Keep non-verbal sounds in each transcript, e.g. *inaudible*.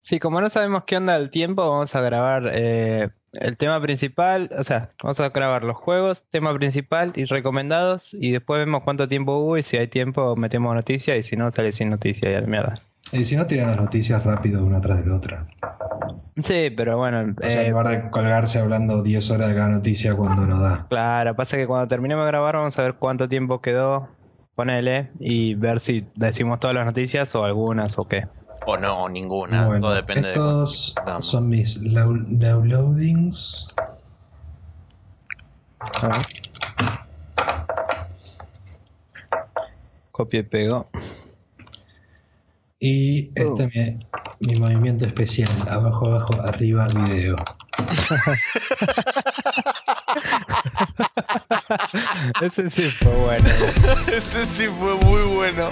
Sí, como no sabemos qué onda el tiempo, vamos a grabar eh, el tema principal, o sea, vamos a grabar los juegos, tema principal y recomendados, y después vemos cuánto tiempo hubo y si hay tiempo metemos noticias y si no sale sin noticia y a la mierda. Y si no, tiran las noticias rápido una tras de la otra. Sí, pero bueno. O sea, en eh, lugar de colgarse hablando 10 horas de cada noticia cuando no da. claro, pasa que cuando terminemos de grabar vamos a ver cuánto tiempo quedó, ponele, y ver si decimos todas las noticias o algunas o qué. O no, ninguna. Bueno, Todo depende estos de. son mis downloadings. A ver. Copia y pego. Y este es mi, mi movimiento especial. Abajo, abajo, arriba, video. *laughs* Ese sí fue bueno. *laughs* Ese sí fue muy bueno.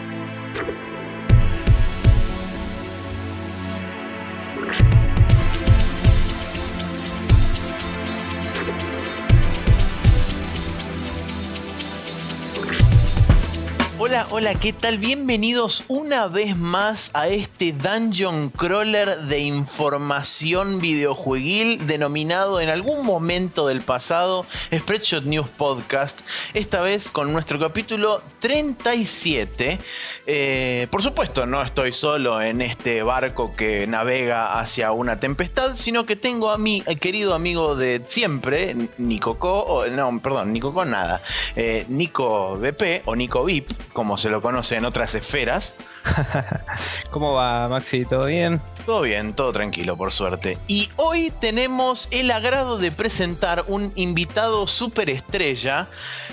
Hola, hola, ¿qué tal? Bienvenidos una vez más a este Dungeon Crawler de información videojueguil denominado en algún momento del pasado Spreadshot News Podcast. Esta vez con nuestro capítulo 37. Eh, por supuesto, no estoy solo en este barco que navega hacia una tempestad, sino que tengo a mi eh, querido amigo de siempre, Nico Co, no, perdón, Nico Co nada, eh, Nico BP o Nico VIP, como se lo conoce en otras esferas. *laughs* ¿Cómo va, Maxi? ¿Todo bien? Todo bien, todo tranquilo, por suerte. Y hoy tenemos el agrado de presentar un invitado superestrella,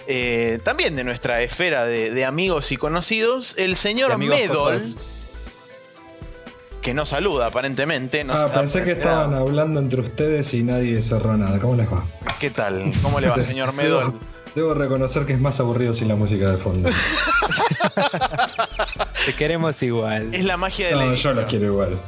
eh, también de nuestra esfera de, de amigos y conocidos, el señor Medol. Que no saluda aparentemente. No ah, pensé que estaban hablando entre ustedes y nadie cerró nada. ¿Cómo les va? ¿Qué tal? ¿Cómo le va, *laughs* señor Medol? Debo, debo reconocer que es más aburrido sin la música de fondo. *laughs* *laughs* Te queremos igual. Es la magia de la yo los quiero igual.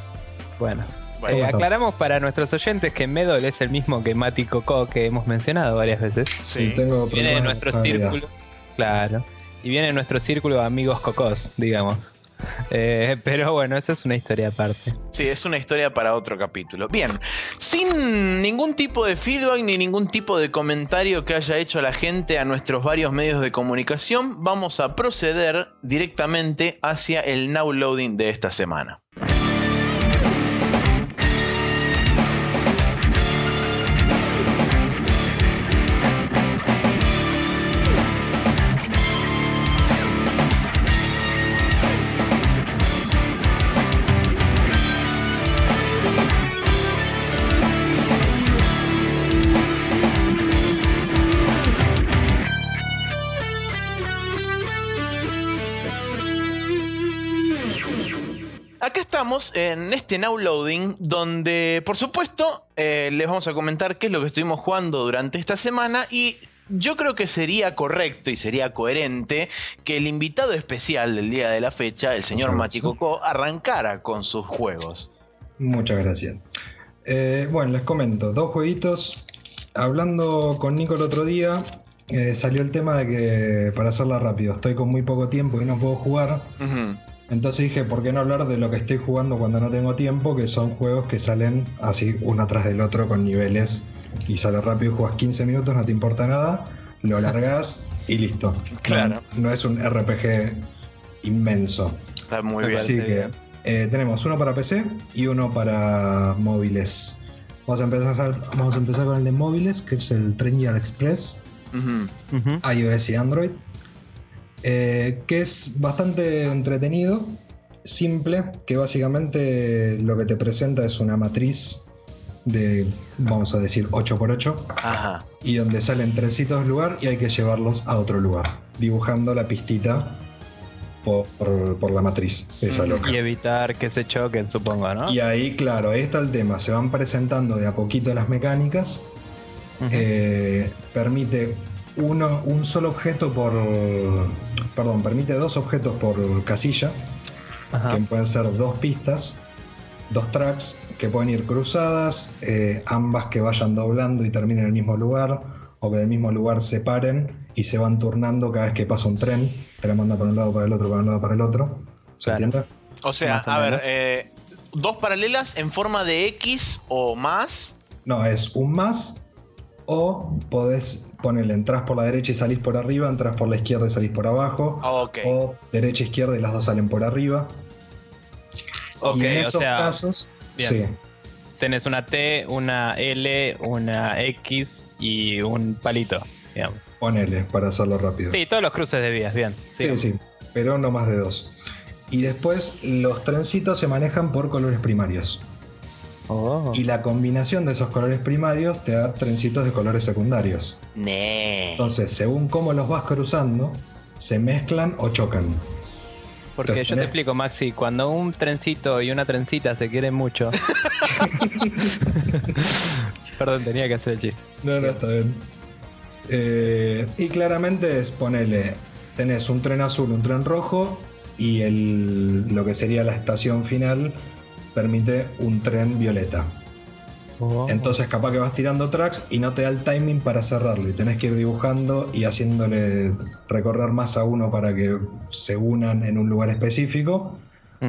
Bueno. Bueno, Eh, ¿cómo aclaramos para nuestros oyentes que Medol es el mismo que Mati Coco que hemos mencionado varias veces. sí. tengo Viene de nuestro círculo. Claro. Y viene de nuestro círculo de amigos cocos, digamos. *laughs* Eh, pero bueno, esa es una historia aparte. Sí, es una historia para otro capítulo. Bien, sin ningún tipo de feedback ni ningún tipo de comentario que haya hecho la gente a nuestros varios medios de comunicación, vamos a proceder directamente hacia el now loading de esta semana. Estamos en este now loading donde por supuesto eh, les vamos a comentar qué es lo que estuvimos jugando durante esta semana y yo creo que sería correcto y sería coherente que el invitado especial del día de la fecha, el señor. Coco, arrancara con sus juegos. Muchas gracias. Eh, bueno, les comento, dos jueguitos. Hablando con Nico el otro día, eh, salió el tema de que, para hacerla rápido, estoy con muy poco tiempo y no puedo jugar. Entonces dije, ¿por qué no hablar de lo que estoy jugando cuando no tengo tiempo? Que son juegos que salen así uno tras del otro con niveles y sale rápido, juegas 15 minutos, no te importa nada, lo largas y listo. Claro. No, no es un RPG inmenso. Está muy bien. Así que eh, tenemos uno para PC y uno para móviles. Vamos a, empezar, vamos a empezar con el de móviles, que es el Trainer Express, iOS y Android. Eh, que es bastante entretenido, simple, que básicamente lo que te presenta es una matriz de, vamos a decir, 8x8, Ajá. y donde salen trencitos del lugar y hay que llevarlos a otro lugar, dibujando la pistita por, por- por la matriz, esa Mm, loca. Y evitar que se choquen, supongo, ¿no? Y ahí, claro, ahí está el tema. Se van presentando de a poquito las mecánicas. Eh, permite uno, un solo objeto por. Perdón, permite dos objetos por casilla. Ajá. Que pueden ser dos pistas, dos tracks que pueden ir cruzadas, eh, ambas que vayan doblando y terminen en el mismo lugar, o que del mismo lugar se paren y se van turnando cada vez que pasa un tren. Te la manda para un lado, para el otro, para un lado, para el otro. ¿Se Claro. entiende? O sea, a ver, eh, dos paralelas en forma de X o más. No, es un más. O podés ponerle, entras por la derecha y salís por arriba, entras por la izquierda y salís por abajo. Ok. O derecha, izquierda y las dos salen por arriba. Ok, y en o esos sea, casos, bien. sí, tenés una T, una L, una X y un palito, digamos. ponele para hacerlo rápido. Sí, todos los cruces de vías, bien. Sí, sí, pero no más de dos. Y después los trencitos se manejan por colores primarios. Oh. Y la combinación de esos colores primarios te da trencitos de colores secundarios. Nee. Entonces, según cómo los vas cruzando, se mezclan o chocan. Porque Entonces, yo te explico, Maxi, cuando un trencito y una trencita se quieren mucho. *laughs* Perdón, tenía que hacer el chiste. No, no, está bien. Eh, y claramente es ponerle, tenés un tren azul, un tren rojo y el, lo que sería la estación final permite un tren violeta. Oh. Entonces capaz que vas tirando tracks y no te da el timing para cerrarlo y tenés que ir dibujando y haciéndole recorrer más a uno para que se unan en un lugar específico.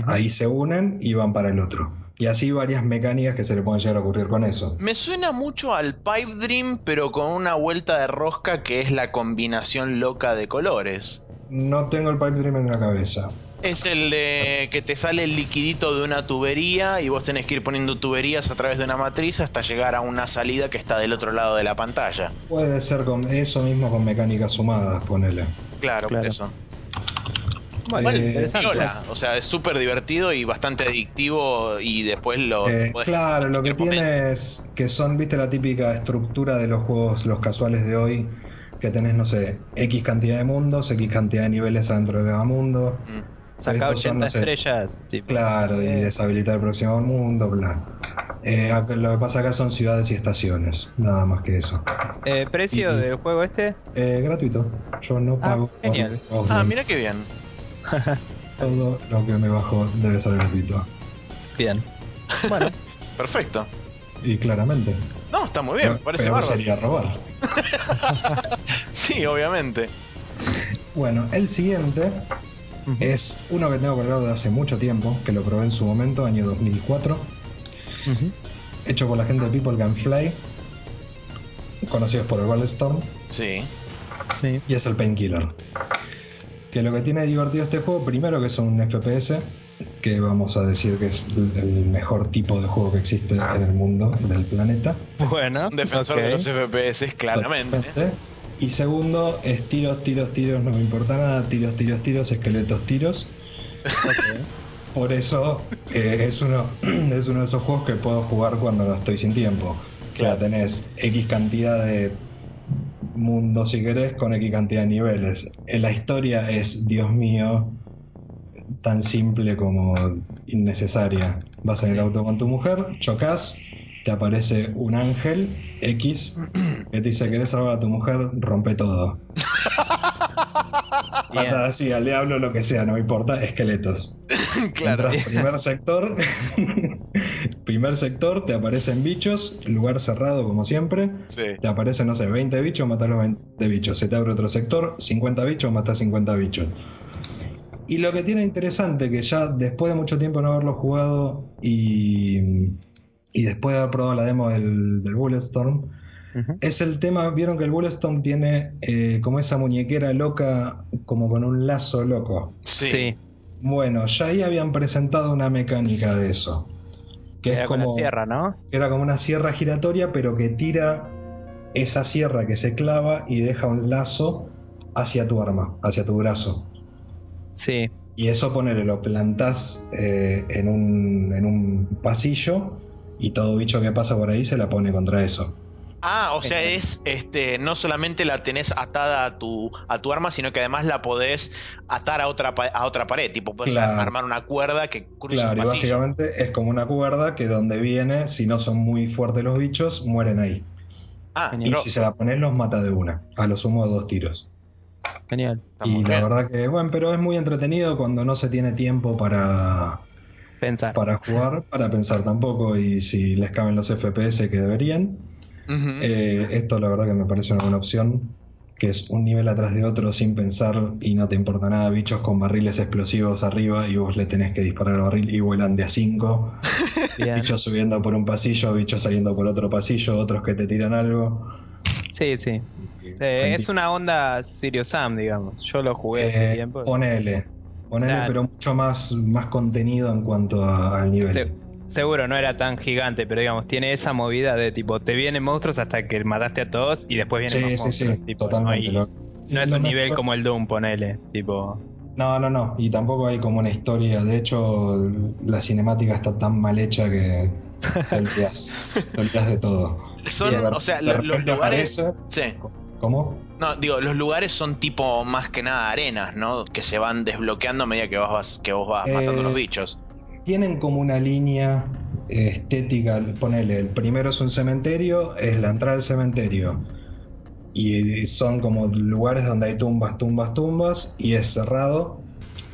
Ahí se unen y van para el otro. Y así varias mecánicas que se le pueden llegar a ocurrir con eso. Me suena mucho al Pipe Dream, pero con una vuelta de rosca que es la combinación loca de colores. No tengo el pipe dream en la cabeza. Es el de que te sale el liquidito de una tubería y vos tenés que ir poniendo tuberías a través de una matriz hasta llegar a una salida que está del otro lado de la pantalla. Puede ser con eso mismo con mecánicas sumadas, ponele. Claro, Claro. por eso. Bueno, Eh, interesante. O sea, es súper divertido y bastante adictivo y después lo Eh, claro, lo que momento. tiene es que son, viste, la típica estructura de los juegos, los casuales de hoy, que tenés, no sé, X cantidad de mundos, X cantidad de niveles adentro de cada mundo. Mm. Saca estos son, 80 no sé, estrellas. tipo. Claro, y Eh, deshabilitar el próximo mundo, bla. Eh, lo que pasa acá son ciudades y estaciones, nada más que eso. eh, ¿Precio Y- del juego este? Eh, gratuito, yo no Ah, pago. por genial. Ah, mira qué bien. *laughs* Todo lo que me bajo debe ser gratuito. Bien. Bueno, *laughs* Perfecto. Y claramente. No, está muy bien, parece bárbaro. sería robar. *laughs* Sí, obviamente. Bueno, el siguiente es uno que tengo probado de hace mucho tiempo, que lo probé en su momento, año 2004, Ujú. hecho por la gente de People Can Fly, conocidos por el Wildstorm, Sí. Sí. y es el Painkiller. Que lo que tiene divertido este juego, primero que es un FPS, que vamos a decir que es el el mejor tipo de juego que existe en el mundo, del planeta. Bueno. Es un defensor de los FPS, claramente. Y segundo, es tiros, tiros, tiros, no me importa nada, tiros, tiros, tiros, esqueletos, tiros. Por eso eh, es, uno, *clears throat* es uno de esos juegos que puedo jugar cuando no estoy sin tiempo. O sea, tenés X cantidad de mundos si querés con X cantidad de niveles. La historia es, Dios mío, tan simple como innecesaria. Vas en el auto con tu mujer, chocas, te aparece un ángel X que te dice, ¿querés salvar a tu mujer? Rompe todo. *laughs* Bien. Así, al diablo, lo que sea, no me importa, esqueletos. *laughs* claro. Entras primer sector, *laughs* primer sector, te aparecen bichos, lugar cerrado como siempre, Sí. te aparecen, no sé, 20 bichos, matas los 20 bichos, se te abre otro sector, 50 bichos, matas 50 bichos. Y lo que tiene interesante, que ya después de mucho tiempo no haberlo jugado y, y después de haber probado la demo del, del Bulletstorm, es el tema, vieron que el Bulletstorm tiene eh, como esa muñequera loca, como con un lazo loco. Sí. Sí. Bueno, ya ahí habían presentado una mecánica de eso. Que Era es como, la sierra, ¿no? era como una sierra giratoria, pero que tira esa sierra que se clava y deja un lazo hacia tu arma, hacia tu brazo. Sí. Y eso ponele, lo plantás eh, en, un, en un pasillo y todo bicho que pasa por ahí se la pone contra eso. Ah, o sea, Genial. es este, no solamente la tenés atada a tu, a tu arma, sino que además la podés atar a otra, a otra pared. Tipo, podés Claro. armar una cuerda que cruza Claro, un y básicamente es como una cuerda que donde viene, si no son muy fuertes los bichos, mueren ahí. Ah, Genial. Y si se la pones, los mata de una. A lo sumo dos tiros. Genial. y la bien. verdad que, bueno, pero es muy entretenido cuando no se tiene tiempo para, Pensar. para jugar, para pensar tampoco. Y si les caben los FPS que deberían, eh, esto la verdad que me parece una buena opción. que es un nivel atrás de otro sin pensar y no te importa nada, bichos con barriles explosivos arriba y vos le tenés que disparar al barril y vuelan de a 5. *laughs* bichos subiendo por un pasillo, bichos saliendo por otro pasillo, otros que te tiran algo. Sí, sí. Eh, es una onda Sirius Sam, digamos. Yo lo jugué hace eh, tiempo. Ponele, ponele, pero mucho más, más contenido en cuanto al nivel. Seguro no era tan gigante, pero digamos, tiene esa movida de tipo, te vienen monstruos hasta que mataste a todos y después vienen sí, más sí, Sí, totalmente. No, no es un nivel como el Doom, ponele, tipo... No, no, no. Y tampoco hay como una historia. De hecho, la cinemática está tan mal hecha que te olvidas, *laughs* de todo. Son, o sea, los lugares... sí. ¿Cómo? No, digo, los lugares son tipo más que nada arenas, ¿no? Que se van desbloqueando a medida que, vas, que vos vas matando los eh, bichos tienen como una línea estética, ponele, el primero es un cementerio, es la entrada del cementerio. Y son como lugares donde hay tumbas, tumbas, tumbas, y es cerrado.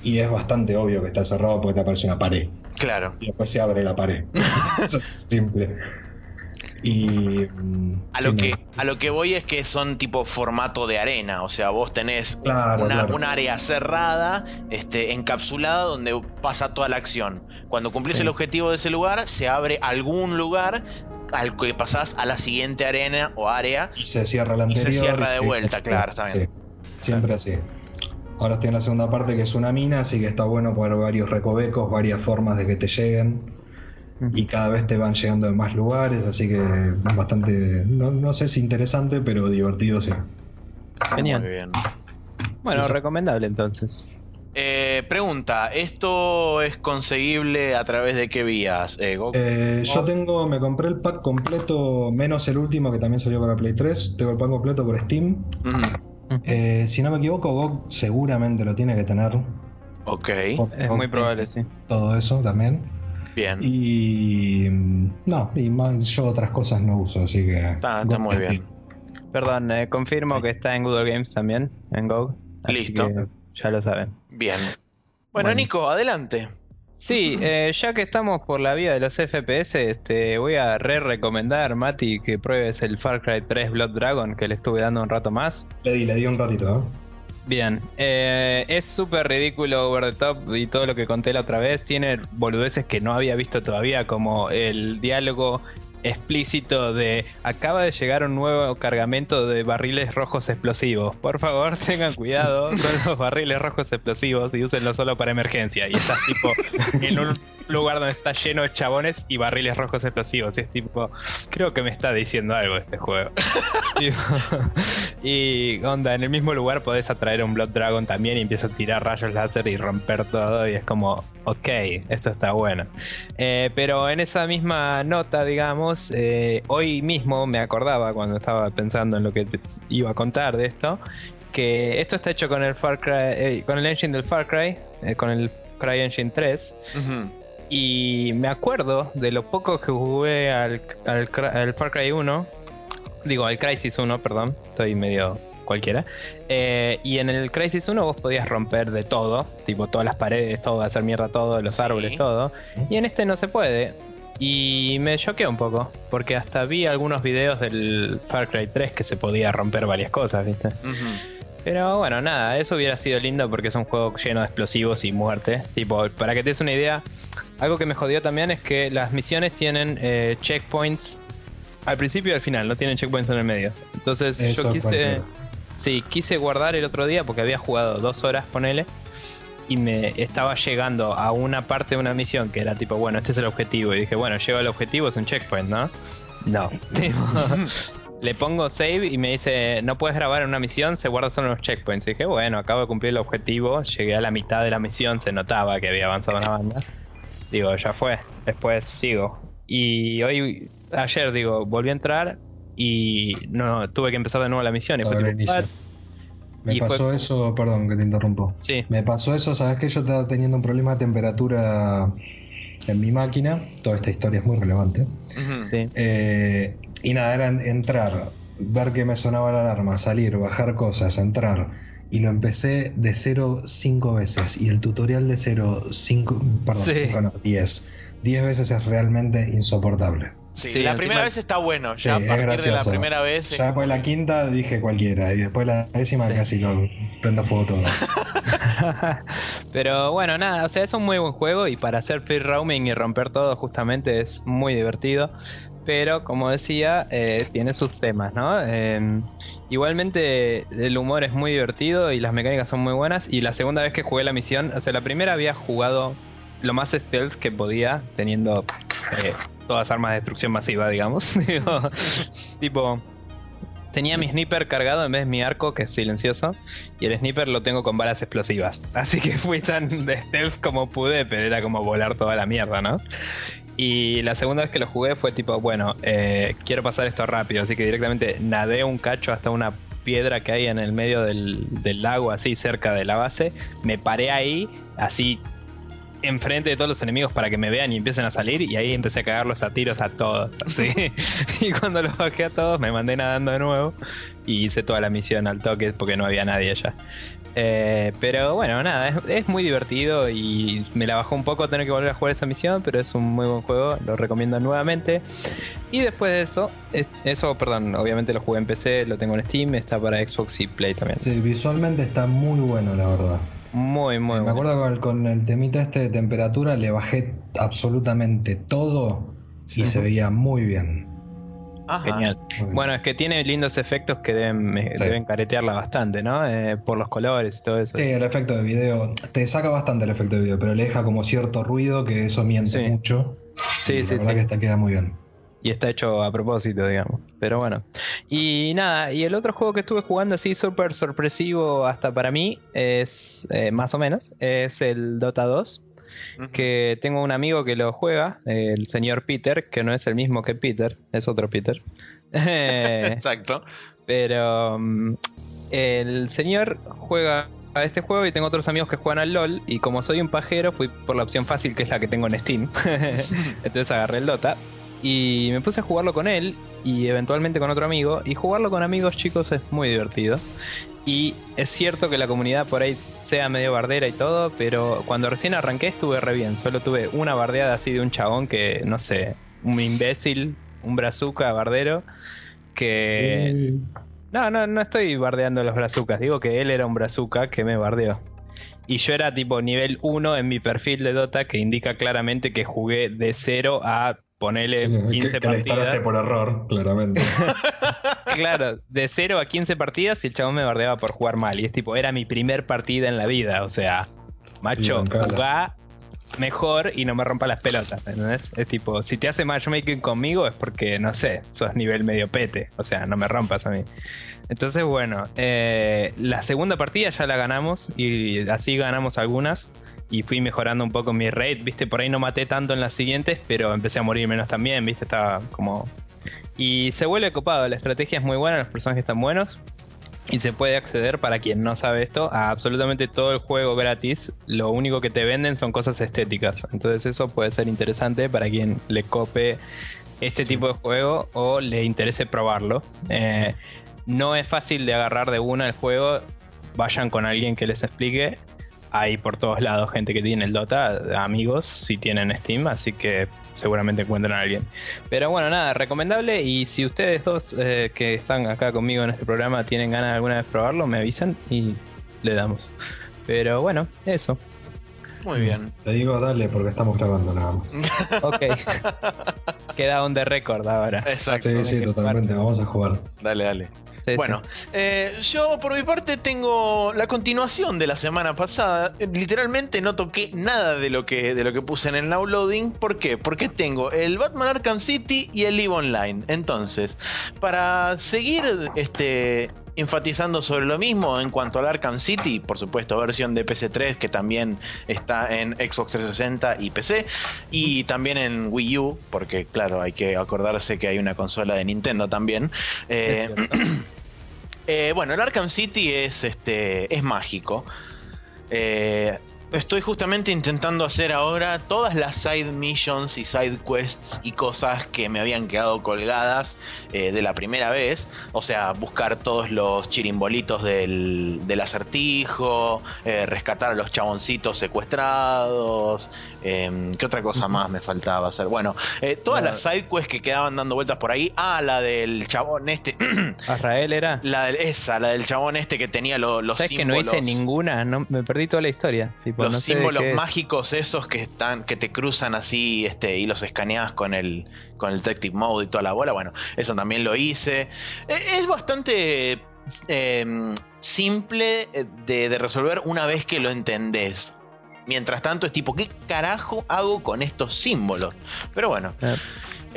Y es bastante obvio que está cerrado porque te aparece una pared. Claro. Y después se abre la pared. *laughs* es simple. Y. Mm, a lo, que, a lo que voy es que son tipo formato de arena. O sea, vos tenés una, área cerrada, este, encapsulada, donde pasa toda la acción. Cuando cumplís el objetivo de ese lugar, se abre algún lugar al que pasás a la siguiente arena o área. Y se cierra la anterior. Y se cierra de vuelta, claro, está bien. Siempre así. Ahora estoy en la segunda parte que es una mina, así que está bueno poner varios recovecos, varias formas de que te lleguen y cada vez te van llegando en más lugares, así que es bastante, no, sé si interesante, pero divertido sí. Genial. Muy bien. Bueno, recomendable entonces. Eh, pregunta, ¿esto es conseguible a través de qué vías? Eh, eh, yo tengo, me compré el pack completo, menos el último que también salió para Play 3, tengo el pack completo por Steam. si no me equivoco, GOG seguramente lo tiene que tener. Ok. es muy probable, sí. Todo eso también. Bien. Y. No, y yo otras cosas no uso, así que. Está, muy bien. Perdón, eh, confirmo que está en Google Games también, en Go. Listo. Ya lo saben. Bien. Bueno, Nico, adelante. Sí, eh, ya que estamos por la vía de los FPS, este, voy a re recomendar, Mati, que pruebes el Far Cry 3 Blood Dragon, que le estuve dando un rato más. Le di, le di un ratito, ¿eh? Bien, eh, es súper ridículo over the top y todo lo que conté la otra vez. Tiene boludeces que no había visto todavía, como el diálogo explícito de acaba de llegar un nuevo cargamento de barriles rojos explosivos. Por favor, *laughs* tengan cuidado con los barriles rojos explosivos y úsenlo solo para emergencia. Y estás tipo en un lugar donde está lleno de chabones y barriles rojos explosivos. Y es tipo, creo que me está diciendo algo este juego. *laughs* y onda, en el mismo lugar podés atraer un Blood Dragon también y empieza a tirar rayos láser y romper todo. Y es como, ok, esto está bueno. Eh, pero en esa misma nota, digamos, eh, hoy mismo me acordaba cuando estaba pensando en lo que iba a contar de esto. Que esto está hecho con el Far Cry, eh, con el engine del Far Cry, con el Cry Engine 3. Y me acuerdo de lo poco que jugué al, al, Far Cry 1. Digo, al Crisis 1, perdón. Estoy medio cualquiera. Eh, y en el Crisis 1 vos podías romper de todo. Tipo, todas las paredes, todo, hacer mierda todo, los árboles, todo. Y en este no se puede. Y me choqué un poco, porque hasta vi algunos videos del Far Cry 3 que se podía romper varias cosas, ¿viste? Pero bueno, nada, eso hubiera sido lindo porque es un juego lleno de explosivos y muerte. Tipo, para que te des una idea, algo que me jodió también es que las misiones tienen eh, checkpoints al principio y al final, no tienen checkpoints en el medio. Entonces yo quise... Sí, quise guardar el otro día porque había jugado dos horas, con él y me estaba llegando a una parte de una misión que era tipo, bueno, este es el objetivo. Y dije, bueno, llego al objetivo, es un checkpoint, ¿no? No. *laughs* Le pongo save y me dice, no puedes grabar en una misión, se guarda solo los checkpoints. Y dije, bueno, acabo de cumplir el objetivo, llegué a la mitad de la misión, se notaba que había avanzado una banda. Digo, ya fue, después sigo. Y hoy, ayer, digo, volví a entrar y no tuve que empezar de nuevo la misión. Y fue me pasó eso, perdón que te interrumpo. Sí. Me pasó eso, sabes que yo estaba teniendo un problema de temperatura en mi máquina. Toda esta historia es muy relevante. Sí. Eh, y nada, era entrar, ver que me sonaba la alarma, salir, bajar cosas, entrar. Y lo empecé de 0 cinco veces. Y el tutorial de 0, 5, perdón, 5 no, 10. 10 veces es realmente insoportable. Sí, la primera vez está bueno, ya a partir de la primera vez. Ya después de la quinta dije cualquiera, y después la décima casi lo prendo fuego todo. *laughs* Pero bueno, nada, o sea, es un muy buen juego y para hacer free roaming y romper todo justamente es muy divertido. Pero como decía, eh, tiene sus temas, ¿no? Em, igualmente el humor es muy divertido y las mecánicas son muy buenas. Y la segunda vez que jugué la misión, o sea, la primera había jugado lo más stealth que podía, teniendo eh, todas armas de destrucción masiva, digamos. *laughs* tipo, tenía mi sniper cargado en vez de mi arco, que es silencioso, y el sniper lo tengo con balas explosivas. *laughs* Así que fui tan *laughs* de stealth como pude, pero era como volar toda la mierda, ¿no? Y la segunda vez que lo jugué fue tipo, bueno, eh, quiero pasar esto rápido, así que directamente nadé un cacho hasta una piedra que hay en el medio del, del lago, así cerca de la base, me paré ahí, así enfrente de todos los enemigos para que me vean y empiecen a salir. Y ahí empecé a cagarlos a tiros a todos. *laughs* Así. y cuando los bajé a todos, me mandé nadando de nuevo. Y hice toda la misión al toque porque no había nadie allá. Eh, pero bueno, nada, es, muy divertido y me la bajó un poco tener que volver a jugar esa misión, pero es un muy buen juego, lo recomiendo nuevamente. Y después de eso, eso, perdón, obviamente lo jugué en PC, lo tengo en Steam, está para Xbox y Play también. Sí, visualmente está muy bueno, la verdad. Muy, muy Me acuerdo con, con el temita este de temperatura le bajé absolutamente todo y se veía muy bien. Genial. Bueno, es que tiene lindos efectos que deben, eh, deben caretearla bastante, ¿no? Eh, por los colores y todo eso. Sí, el efecto de video. Te saca bastante el efecto de video, pero le deja como cierto ruido que eso miente mucho. Sí, sí, la verdad que esta queda muy bien y está hecho a propósito, digamos. Pero bueno. Y nada, y el otro juego que estuve jugando así súper sorpresivo hasta para mí es eh, más o menos, es el Dota 2. Que tengo un amigo que lo juega, el señor Peter, que no es el mismo que Peter, es otro Peter. *laughs* Exacto. Pero mm, el señor juega a este juego y tengo otros amigos que juegan al LOL y como soy un pajero fui por la opción fácil que es la que tengo en Steam. *laughs* *laughs* Entonces agarré el Dota y me puse a jugarlo con él y eventualmente con otro amigo. Y jugarlo con amigos, chicos, es muy divertido. Y es cierto que la comunidad por ahí sea medio bardera y todo, pero cuando recién arranqué estuve re bien. Solo tuve una bardeada así de un chabón que, no sé, un imbécil, un brazuca bardero, que... No, no, no estoy bardeando los brazucas, digo que él era un brazuca que me bardeó. Y yo era tipo nivel 1 en mi perfil de Dota que indica claramente que jugué de 0 a ponele 15 partidas. por error, claramente. *laughs* *laughs* claro, de 0 a 15 partidas y el chabón me bardeaba por jugar mal. Y es tipo, era mi primer partida en la vida. O sea, macho, jugá mejor y no me rompa las pelotas. ¿entendés? Es tipo, si te hace matchmaking conmigo es porque, no sé, sos nivel medio pete. O sea, no me rompas a mí. Entonces, bueno, eh, la segunda partida ya la ganamos y así ganamos algunas y fui mejorando un poco mi rate, viste, por ahí no maté tanto en las siguientes, pero empecé a morir menos también, viste, estaba como... Y se vuelve copado, la estrategia es muy buena, los personajes están buenos. Y se puede acceder, para quien no sabe esto, a absolutamente todo el juego gratis. Lo único que te venden son cosas estéticas. Entonces eso puede ser interesante para quien le cope este tipo de juego o le interese probarlo. Eh, no es fácil de agarrar de una el juego. Vayan con alguien que les explique hay por todos lados gente que tiene el Dota, amigos si tienen Steam, así que seguramente encuentran a alguien. Pero bueno, nada, recomendable y si ustedes dos eh, que están acá conmigo en este programa tienen ganas de alguna vez probarlo, me avisan y le damos. Pero bueno, eso. Muy bien. Te digo dale porque estamos grabando nada más. *laughs* ok. Queda on the record ahora. Exacto. Sí, sí, totalmente. Vamos a jugar. Dale, dale bueno, eh, yo por mi parte tengo la continuación de la semana pasada. Literalmente no toqué nada de lo que, de lo que puse en el downloading. ¿Por qué? Porque tengo el Batman Arkham City y el EVE Online. Entonces, para seguir este, enfatizando sobre lo mismo en cuanto al Arkham City, por supuesto, versión de PC3 que también está en Xbox 360 y PC, y también en Wii U, porque claro, hay que acordarse que hay una consola de Nintendo también. Eh, *clears throat* Eh, bueno, el Arkham City es, este, es mágico. Eh, Estoy justamente intentando hacer ahora todas las side missions y side quests y cosas que me habían quedado colgadas eh, de la primera vez. O sea, buscar todos los chirimbolitos del, del acertijo, eh, rescatar a los chaboncitos secuestrados. eh, ¿Qué otra cosa más me faltaba hacer? Bueno, eh, todas La- las side quests que quedaban dando vueltas por ahí. Ah, la del chabón este. *clears throat* Azrael era. la del, esa, la del chabón este que tenía lo- los ¿Sabes que no hice ninguna? No, me perdí toda la historia. Tipo, los no sé de símbolos es. mágicos esos que están que te cruzan así este y los escaneas con el con el detective mode y toda la bola bueno eso también lo hice. E- es bastante eh, simple eh, de, de resolver una vez que lo entendés. Mientras tanto es tipo qué carajo hago con estos símbolos pero bueno Eh,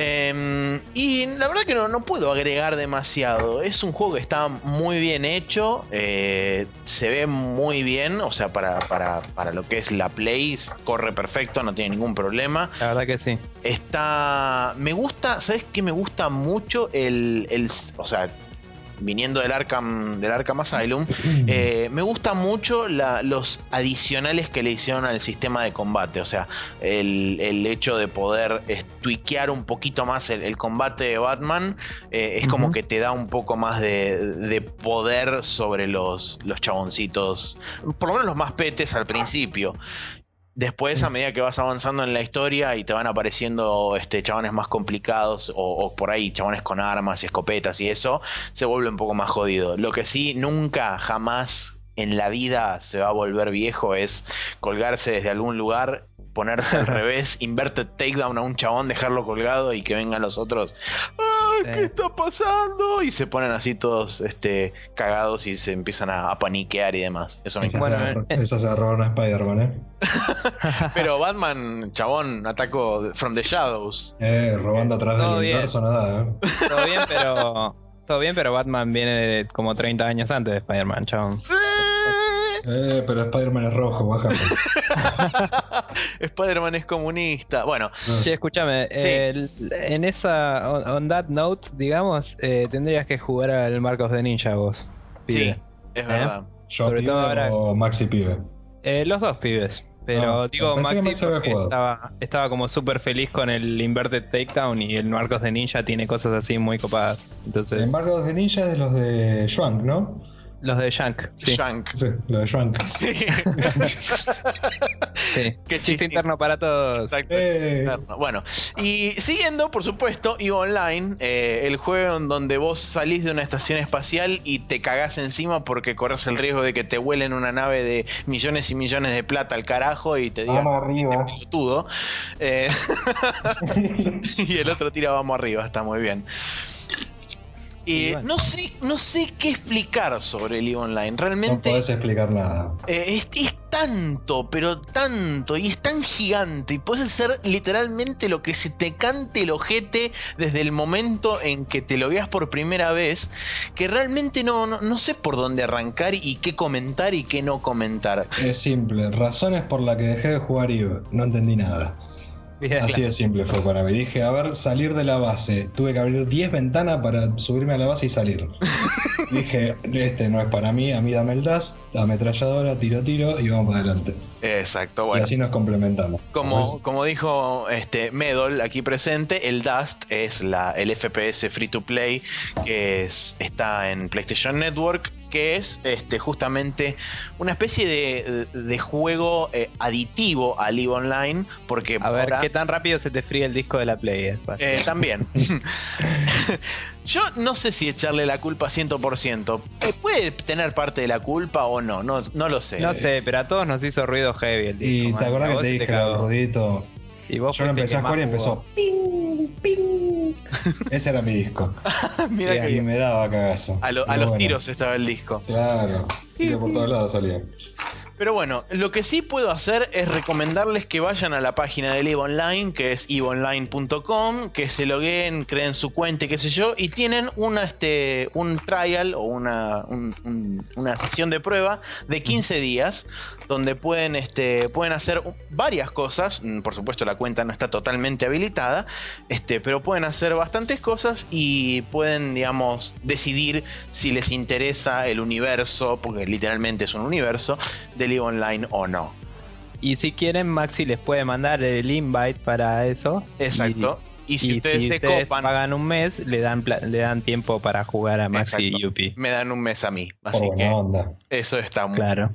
eh, y la verdad que no, no puedo agregar demasiado. Es un juego que está muy bien hecho. eh, se ve muy bien. O sea, para, para, para lo que es la Play, corre perfecto, no tiene ningún problema. la verdad que sí. Está. Me gusta. ¿Sabes qué? Me gusta mucho el. el o sea. Viniendo del Arkham, del Arkham Asylum, *clears throat* eh, me gusta mucho la- los adicionales que le hicieron al sistema de combate. O sea, el, el hecho de poder tweakear un poquito más el, el combate de Batman eh, es como que te da un poco más de, de poder sobre los, los chaboncitos. Por lo menos los más petes al principio. Después, a medida que vas avanzando en la historia y te van apareciendo este, chabones más complicados o, o por ahí chabones con armas y escopetas y eso, se vuelve un poco más jodido. Lo que sí, nunca, jamás en la vida se va a volver viejo es colgarse desde algún lugar, ponerse al *laughs* revés, inverted takedown a un chabón, dejarlo colgado y que vengan los otros. ¡Ay, Sí. ¿Qué está pasando? Y se ponen así todos este, cagados y se empiezan a, a paniquear y demás. Eso me encanta. Eh, esa se robaron a Spider-Man, ¿eh? *laughs* Pero Batman, chabón, atacó from the shadows. Eh, robando atrás del bien. universo nada, ¿eh? Todo bien, pero. Todo bien, pero Batman viene de como 30 años antes de Spider-Man, chabón. Eh, pero Spider-Man es rojo, baja. *laughs* *laughs* Spider-Man es comunista. Bueno, escúchame, Sí. el- en esa. On, on that note, digamos, eh, tendrías que jugar al Marcos de Ninja vos. pibe. sí, es verdad. Yo Sobre pibe todo ahora- o Maxi pibe. Eh, los dos pibes. Pero Ah, digo, Maxi estaba, estaba como súper feliz con el Inverted Takedown y el Marcos de Ninja tiene cosas así muy copadas. Entonces, Embargo de Ninja es de los de Schwank, ¿no? Los de Shank, sí. Shank. Sí, los de Schwank. *laughs* Sí, *laughs* sí. Qué Chiste interno para todos. exacto. Eh. Bueno, y siguiendo, por supuesto, EVE Online, eh, el juego en donde vos salís de una estación espacial y te cagás encima porque corres el riesgo de que te vuelen una nave de millones y millones de plata al carajo y te digan Vamos arriba. pelotudo. Eh, *laughs* y el otro tira vamos arriba, está muy bien. Eh, bueno. no, sé, no sé qué explicar sobre el Online. No Realmente podés explicar nada. eh, es, es tanto, pero tanto, y es tan gigante, y puedes hacer literalmente lo que se te cante el ojete desde el momento en que te lo veas por primera vez, que realmente no, no, no sé por dónde arrancar y qué comentar y qué no comentar. Es simple. Razones por las que dejé de jugar Eve. No entendí nada. Bien, Así de simple fue para mí. Dije, a ver, salir de la base. Tuve que abrir 10 ventanas para subirme a la base y salir. *laughs* Dije, este no es para mí, a mí dame el dust, ametralladora, tiro, tiro y vamos para adelante. Exacto, Y bueno. así nos complementamos. Como, como dijo este Medol aquí presente, el Dust es la, el FPS free to play que es- está en PlayStation Network, que es este, justamente una especie de, de juego eh, aditivo al EVE Online, porque A ver, ahora- ¿qué tan rápido se te fría el disco de la Play? eh? eh, también. *laughs* *laughs* Yo no sé si echarle la culpa 100%. Eh, puede tener parte de la culpa o no, no, no lo sé. No sé, pero a todos nos hizo ruido heavy el disco. Y man. te acordás que te dije el ruidito. Y vos Yo lo empecé a jugar y empezó. Ping, ping. Ese era mi disco. *laughs* Mira Bien. que Y me daba cagazo. a, lo- a los bueno, tiros estaba el disco. Claro. Tiro por todos lados salía. Pero bueno, lo que sí puedo hacer es recomendarles que vayan a la página del EVE Online, que es eveonline.com, que se logueen, creen su cuenta, y qué sé yo, y tienen una, este, un trial o una, un- un- una sesión de prueba de 15 días, donde pueden, este, pueden hacer varias cosas. Mm, Por supuesto, la cuenta no está totalmente habilitada, este, pero pueden hacer bastantes cosas y pueden, digamos, decidir si les interesa el universo, porque literalmente es un universo, del EVE Online o no. Y si quieren, Maxi les puede mandar el invite para eso. Exacto. Y, si ustedes se copan. Pagan un mes, le dan, le dan tiempo para jugar a Maxi y Yupi. Me dan un mes a mí. Así Oh, que onda. eso está muy Claro.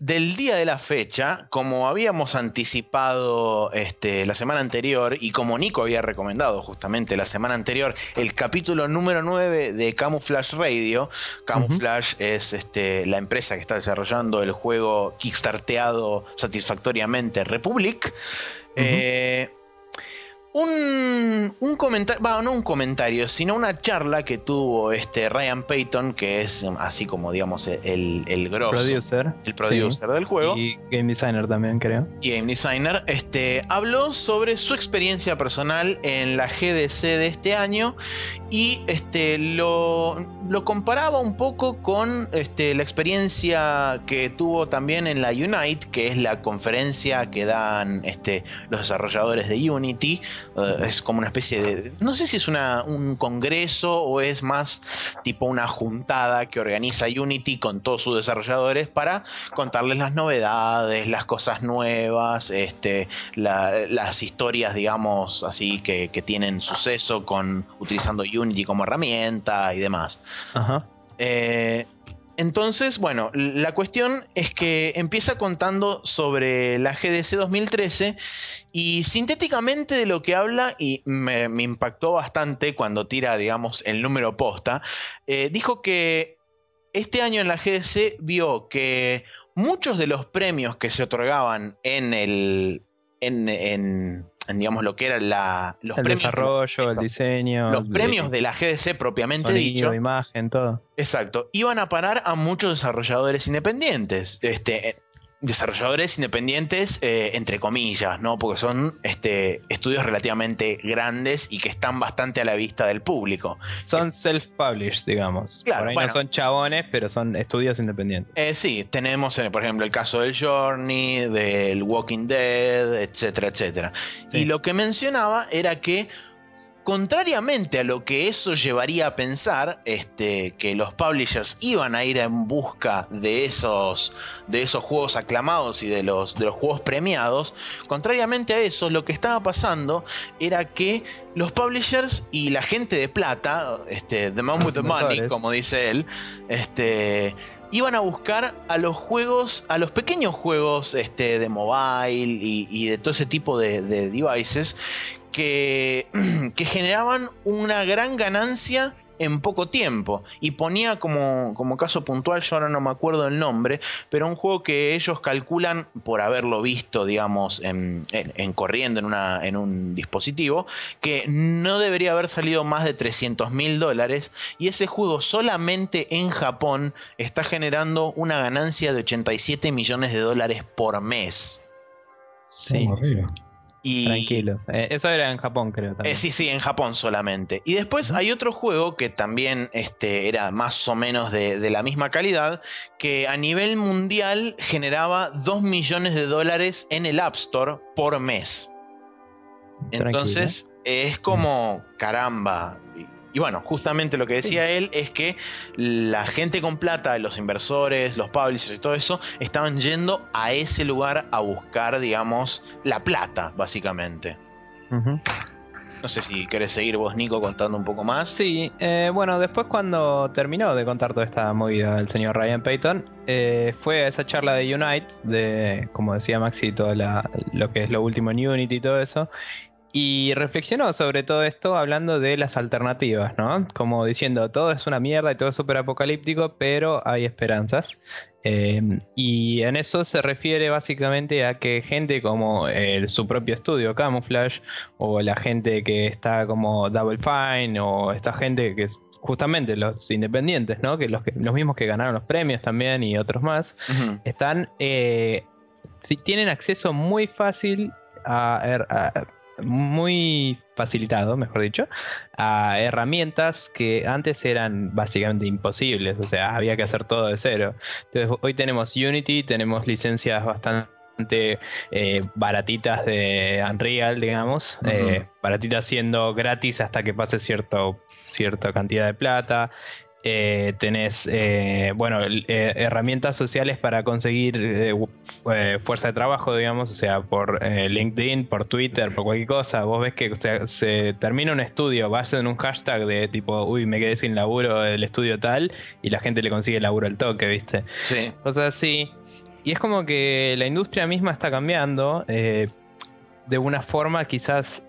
Del día de la fecha, como habíamos anticipado este, la semana anterior y como Nico había recomendado justamente la semana anterior, el capítulo número 9 de Camouflage Radio. Camouflage es este, la empresa que está desarrollando el juego kickstarteado satisfactoriamente Republic. Eh, un, un comentario, bueno, no un comentario, sino una charla que tuvo este Ryan Payton, que es así como digamos el, el grosso, Producer. el producer del juego Y game designer también, creo. y game designer, este, habló sobre su experiencia personal en la GDC de este año y este, lo, lo comparaba un poco con este, la experiencia que tuvo también en la Unite, que es la conferencia que dan este, los desarrolladores de Unity. Eh, es como una especie de... No sé si es una, un congreso o es más tipo una juntada que organiza Unity con todos sus desarrolladores para contarles las novedades, las cosas nuevas, este, la- las historias, digamos, así que, que tienen suceso con utilizando Unity como herramienta y demás. Ajá. Eh, entonces, bueno, la cuestión es que empieza contando sobre la GDC 2013 y sintéticamente de lo que habla, y me, impactó bastante cuando tira, digamos, el número posta, eh, dijo que este año en la GDC vio que muchos de los premios que se otorgaban en el... En, digamos lo que era la, los El premios desarrollo, el diseño. los premios de la GDC propiamente sonido, dicho imagen, todo. Exacto. Iban a parar a muchos desarrolladores independientes. Este, desarrolladores independientes, eh, entre comillas, ¿no? Porque son este, estudios relativamente grandes y que están bastante a la vista del público. Son self-published, digamos. Claro, Por ahí bueno. no son chabones, pero son estudios independientes. Eh, sí, tenemos, eh, por ejemplo, el caso del Journey, del Walking Dead, etcétera, etcétera. Sí. Y lo que mencionaba era que, contrariamente a lo que eso llevaría a pensar, este, que los publishers iban a ir en busca de esos, de esos juegos aclamados y de los, de los juegos premiados, contrariamente a eso, lo que estaba pasando era que los publishers y la gente de plata, este, the man Los with the money, como dice él, este, iban a buscar a los juegos, a los pequeños juegos este, de mobile y, y de todo ese tipo de, de devices que, *clears throat* que generaban una gran ganancia en poco tiempo. Y ponía como, como caso puntual, yo ahora no me acuerdo el nombre, pero un juego que ellos calculan por haberlo visto, digamos, en, en- en corriendo en, una, en un dispositivo, que no debería haber salido más de 300 mil dólares. Y ese juego solamente en Japón está generando una ganancia de 87 millones de dólares por mes. Sí, arriba. Y, tranquilos. Eh, eso era en Japón, creo. También. Eh, sí, sí, en Japón solamente. Y después hay otro juego que también este, era más o menos de, de la misma calidad, que a nivel mundial generaba 2 millones de dólares en el App Store por mes. Entonces es como, caramba. Y, bueno, justamente lo que decía él es que la gente con plata, los inversores, los publishers y todo eso, estaban yendo a ese lugar a buscar, digamos, la plata, básicamente. No sé si querés seguir vos, Nico, contando un poco más. Sí, eh, bueno, después cuando terminó de contar toda esta movida el señor Ryan Payton, eh, fue a esa charla de Unite, de, como decía Maxi, todo la- lo que es lo último en Unity y todo eso, y reflexionó sobre todo esto hablando de las alternativas, ¿no? Como diciendo, todo es una mierda y todo es súper apocalíptico, pero hay esperanzas. Eh, y en eso se refiere básicamente a que gente como el- su propio estudio Camouflage o la gente que está como Double Fine o esta gente que es justamente los independientes, ¿no? Que los, que, los mismos que ganaron los premios también y otros más, están, eh, si tienen acceso muy fácil a, a- muy facilitado, mejor dicho, a herramientas que antes eran básicamente imposibles, o sea, había que hacer todo de cero. Entonces, hoy tenemos Unity, tenemos licencias bastante eh, baratitas de Unreal, digamos, eh, baratitas siendo gratis hasta que pase cierto, cierta cantidad de plata. Eh, tenés, eh, bueno, el- eh, herramientas sociales para conseguir eh, fu- fuerza de trabajo, digamos, o sea, por LinkedIn, por Twitter, por cualquier cosa. Vos ves que o sea, se termina un estudio, vas en un hashtag de tipo, uy, me quedé sin laburo del estudio tal, y la gente le consigue laburo al toque, ¿viste? Sí. cosas así. Y es como que la industria misma está cambiando de una forma quizás...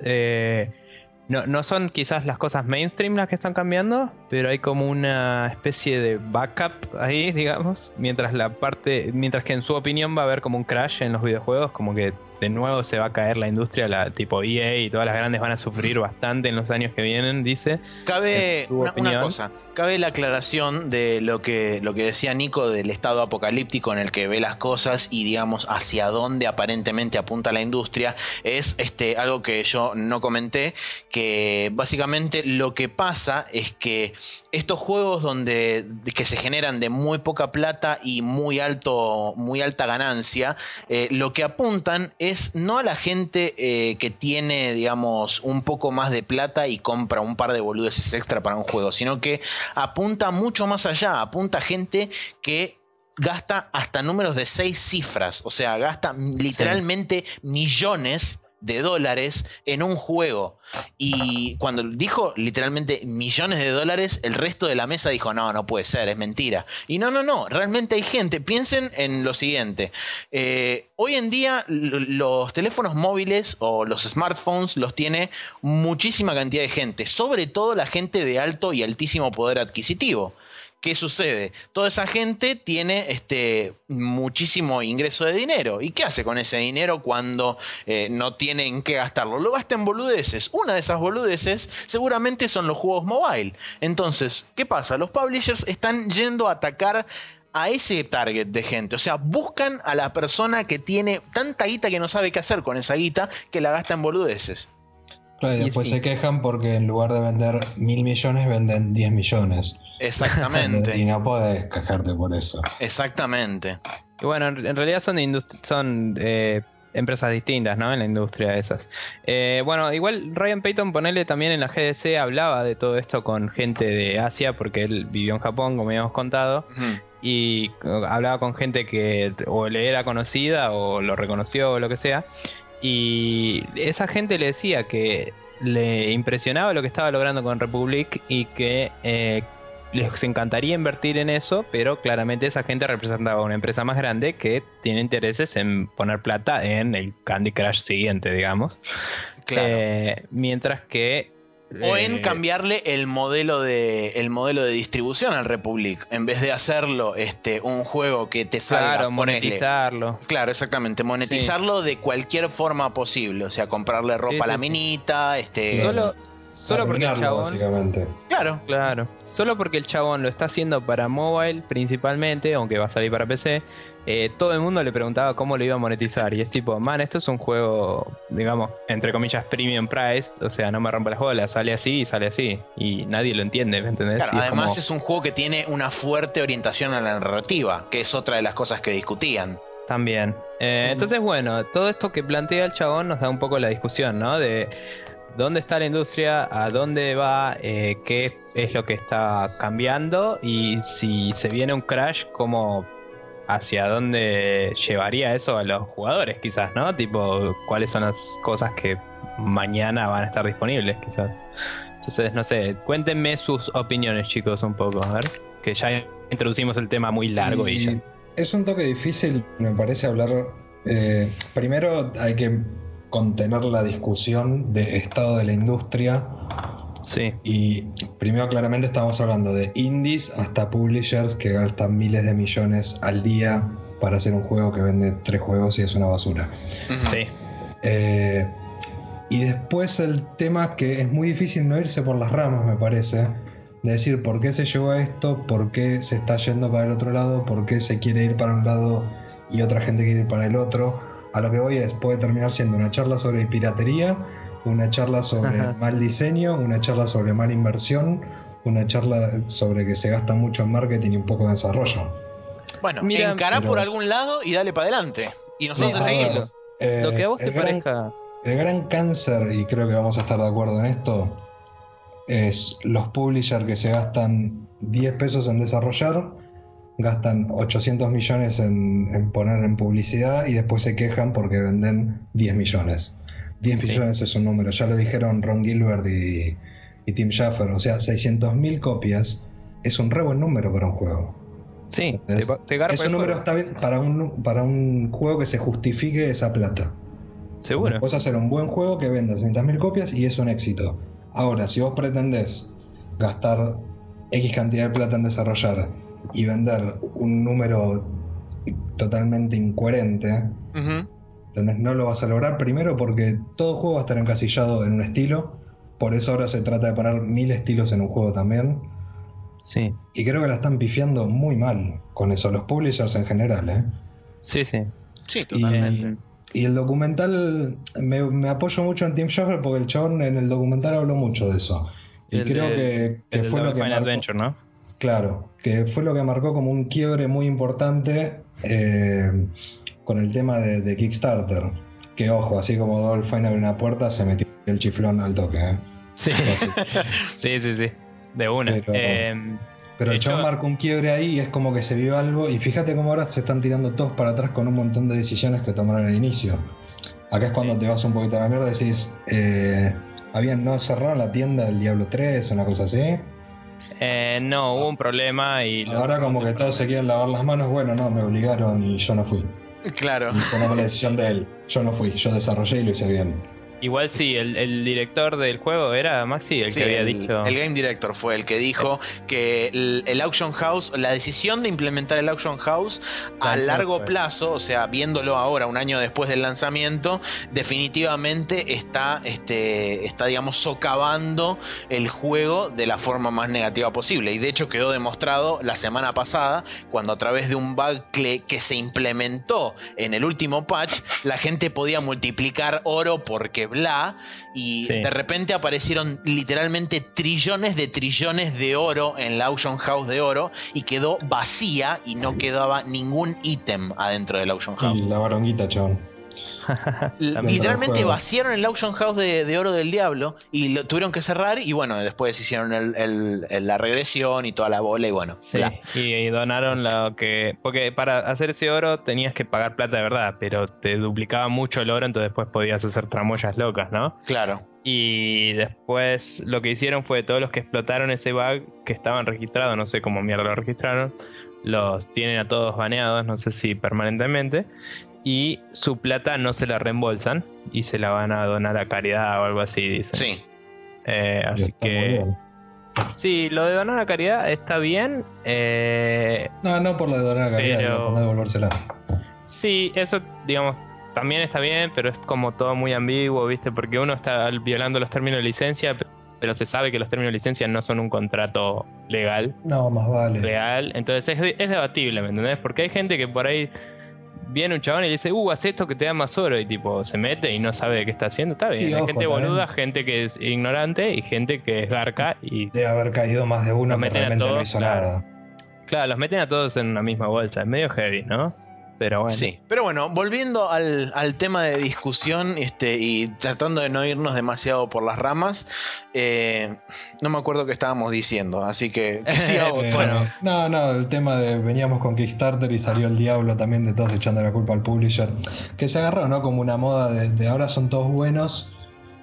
no, no son quizás las cosas mainstream las que están cambiando, pero hay como una especie de backup ahí, digamos, mientras la parte, mientras que en su opinión va a haber como un crash en los videojuegos, como que de nuevo se va a caer la industria, la tipo EA y todas las grandes van a sufrir bastante en los años que vienen, dice. Cabe tu una, cosa, cabe la aclaración de lo que, lo que decía Nico del estado apocalíptico en el que ve las cosas y digamos hacia dónde aparentemente apunta la industria. Es este, algo que yo no comenté, que básicamente lo que pasa es que estos juegos donde que se generan de muy poca plata y muy alto, muy alta ganancia, eh, lo que apuntan es no a la gente eh, que tiene, digamos, un poco más de plata y compra un par de boludeces extra para un juego, sino que apunta mucho más allá, apunta a gente que gasta hasta números de seis cifras, o sea, gasta literalmente millones de dólares en un juego. Y cuando dijo literalmente millones de dólares, el resto de la mesa dijo, no, no puede ser, es mentira. Y no, no, no, realmente hay gente. Piensen en lo siguiente. Eh, hoy en día los teléfonos móviles o los smartphones los tiene muchísima cantidad de gente, sobre todo la gente de alto y altísimo poder adquisitivo. ¿Qué sucede? Toda esa gente tiene este, muchísimo ingreso de dinero. ¿Y qué hace con ese dinero cuando eh, no tiene en qué gastarlo? Lo gasta en boludeces. Una de esas boludeces seguramente son los juegos mobile. Entonces, ¿qué pasa? Los publishers están yendo a atacar a ese target de gente. O sea, buscan a la persona que tiene tanta guita que no sabe qué hacer con esa guita que la gasta en boludeces. Claro, y Y después sí. se quejan porque en lugar de vender mil millones venden 10 millones. *laughs* Y Exactamente. no podés quejarte por eso. Exactamente. Y bueno, en realidad son, indust- son eh, empresas distintas, ¿no? En la industria esas. Eh, bueno, igual Ryan Payton, ponele también en la GDC, hablaba de todo esto con gente de Asia, porque él vivió en Japón, como habíamos contado, y eh, hablaba con gente que o le era conocida o lo reconoció o lo que sea. Y esa gente le decía que le impresionaba lo que estaba logrando con Republic y que eh, les encantaría invertir en eso, pero claramente esa gente representaba una empresa más grande que tiene intereses en poner plata en el Candy Crush siguiente, digamos. Claro. Eh, mientras que... O en eh, cambiarle el modelo de el modelo de distribución al Republic. En vez de hacerlo este, un juego que te salga. Claro, ponele- monetizarlo. Claro, exactamente. Monetizarlo de cualquier forma posible. O sea, comprarle ropa Sí, a la minita. Este. Solo, solo porque el chabón... básicamente. Claro. Claro, solo porque el chabón lo está haciendo para mobile principalmente, aunque va a salir para PC, eh, todo el mundo le preguntaba cómo lo iba a monetizar. Y es tipo, man, esto es un juego, digamos, entre comillas, premium price, o sea, no me rompa las bolas, sale así y sale así. Y nadie lo entiende, ¿me entendés? Claro, Y es además como- es un juego que tiene una fuerte orientación a la narrativa, que es otra de las cosas que discutían. También. Eh, Sí. Entonces, bueno, todo esto que plantea el chabón nos da un poco la discusión, ¿no? De dónde está la industria, a dónde va, eh, qué es lo que está cambiando y si se viene un crash, cómo hacia dónde llevaría eso a los jugadores, quizás, ¿no? Tipo, cuáles son las cosas que mañana van a estar disponibles, quizás. Entonces, no sé, cuéntenme sus opiniones, chicos, un poco, a ver. Que ya introducimos el tema muy largo y, ya. Es un toque difícil, me parece, hablar. eh, primero hay que contener la discusión de estado de la industria. Sí. Y primero, claramente, estamos hablando de indies hasta publishers que gastan miles de millones al día para hacer un juego que vende tres juegos y es una basura. Sí. Eh, y después el tema que es muy difícil no irse por las ramas, me parece, de decir por qué se llegó a esto, por qué se está yendo para el otro lado, por qué se quiere ir para un lado y otra gente quiere ir para el otro. A lo que voy es, puede terminar siendo una charla sobre piratería, una charla sobre Ajá. mal diseño, una charla sobre mala inversión, una charla sobre que se gasta mucho en marketing y un poco de desarrollo. Bueno, Mira, encará pero- por algún lado y dale para adelante. Y nosotros te seguimos. ver. Eh, Lo que a vos te el gran- parezca. El gran cáncer, y creo que vamos a estar de acuerdo en esto, es los publishers que se gastan 10 pesos en desarrollar, gastan 800 millones en, en poner en publicidad y después se quejan porque venden 10 millones. 10 Sí. millones es un número, ya lo dijeron Ron Gilbert y, y Tim Schafer, o sea, 600.000 copias es un re buen número para un juego. Sí, Es, te, te garpa es el un número juego. está bien para un, para un juego que se justifique esa plata. Seguro. Puedes hacer un buen juego que venda 600.000 copias y es un éxito. Ahora, si vos pretendés gastar X cantidad de plata en desarrollar y vender un número totalmente incoherente, Ujú. ¿Entendés? no lo vas a lograr. Primero porque todo juego va a estar encasillado en un estilo. Por eso ahora se trata de poner mil estilos en un juego también. Sí, Y creo que la están pifiando muy mal con eso, los publishers en general. ¿eh? sí, sí. Sí, totalmente. y el documental, me, me apoyo mucho en Tim Schafer porque el chabón en el documental habló mucho de eso. Y El creo que, que El del fue lo que marcó, Adventure, ¿no? claro, que fue lo que marcó como un quiebre muy importante eh, con el tema de, de Kickstarter. Que ojo, así como Fine abrió una puerta, se metió el chiflón al toque. ¿eh? Sí, *laughs* sí, sí, sí. De una. Pero- Em, Pero el chabón marcó un quiebre ahí y es como que se vio algo. Y fíjate cómo ahora se están tirando todos para atrás con un montón de decisiones que tomaron al inicio. Acá es cuando Sí. te vas un poquito a la mierda y decís, eh, habían no cerraron la tienda del Diablo 3, una cosa así. eh, no, hubo un problema y... Ahora como que todos se quieren lavar las manos, bueno, no, me obligaron y yo no fui. Claro. Y tomamos la decisión de él. Yo no fui, yo desarrollé y lo hice bien. Igual sí, el, el director del juego era Maxi, el Sí, que había el, dicho... el Game Director fue el que dijo que el, el Auction House, la decisión de implementar el Auction House a largo plazo, o sea, viéndolo ahora, un año después del lanzamiento, definitivamente está, este, está digamos, socavando el juego de la forma más negativa posible. Y de hecho quedó demostrado la semana pasada, cuando a través de un bug que, que se implementó en el último patch, la gente podía multiplicar oro porque bla, y Sí. de repente aparecieron literalmente trillones de trillones de oro en la Auction House de oro y quedó vacía y no quedaba ningún ítem adentro del Auction House. Y la varonguita, chabón. *laughs* Literalmente vaciaron el Auction House de, de oro del diablo y lo tuvieron que cerrar y bueno, después hicieron el- el- el- la regresión y toda la bola y bueno. Sí, y, y donaron lo que... Porque para hacer ese oro tenías que pagar plata de verdad, pero te duplicaba mucho el oro, entonces después podías hacer tramoyas locas, ¿no? Claro. Y después lo que hicieron fue todos los que explotaron ese bug que estaban registrados, no sé cómo mierda lo registraron, los tienen a todos baneados, no sé si permanentemente, y su plata no se la reembolsan y se la van a donar a caridad o algo así, dicen. Sí. Eh, así que sí, lo de donar a caridad está bien. eh, No, no por lo de donar la calidad, Pero- por no devolvérsela. Sí, eso, digamos, también está bien, pero es como todo muy ambiguo, ¿viste? Porque uno está violando los términos de licencia, pe- pero se sabe que los términos de licencia no son un contrato legal, No, más vale. real. Entonces es, es debatible, ¿me entendés? Porque hay gente que por ahí viene un chabón y le dice, uh, haz esto que te da más oro, y tipo, se mete y no sabe de qué está haciendo. Está bien, Sí, hay ojo, gente también. boluda, gente que es ignorante y gente que es garca y, Debe haber caído más de uno que realmente no todos, hizo claro. nada. claro, los meten a todos en una misma bolsa. Es medio heavy, ¿no? Pero bueno. Sí, pero bueno, volviendo al, al tema de discusión este, y tratando de no irnos demasiado por las ramas, eh, no me acuerdo qué estábamos diciendo, así que *laughs* que siga vos. Eh, Bueno. No, no, el tema de veníamos con Kickstarter y salió el diablo también de todos echando la culpa al publisher. Que se agarró, ¿no? Como una moda de, de ahora son todos buenos.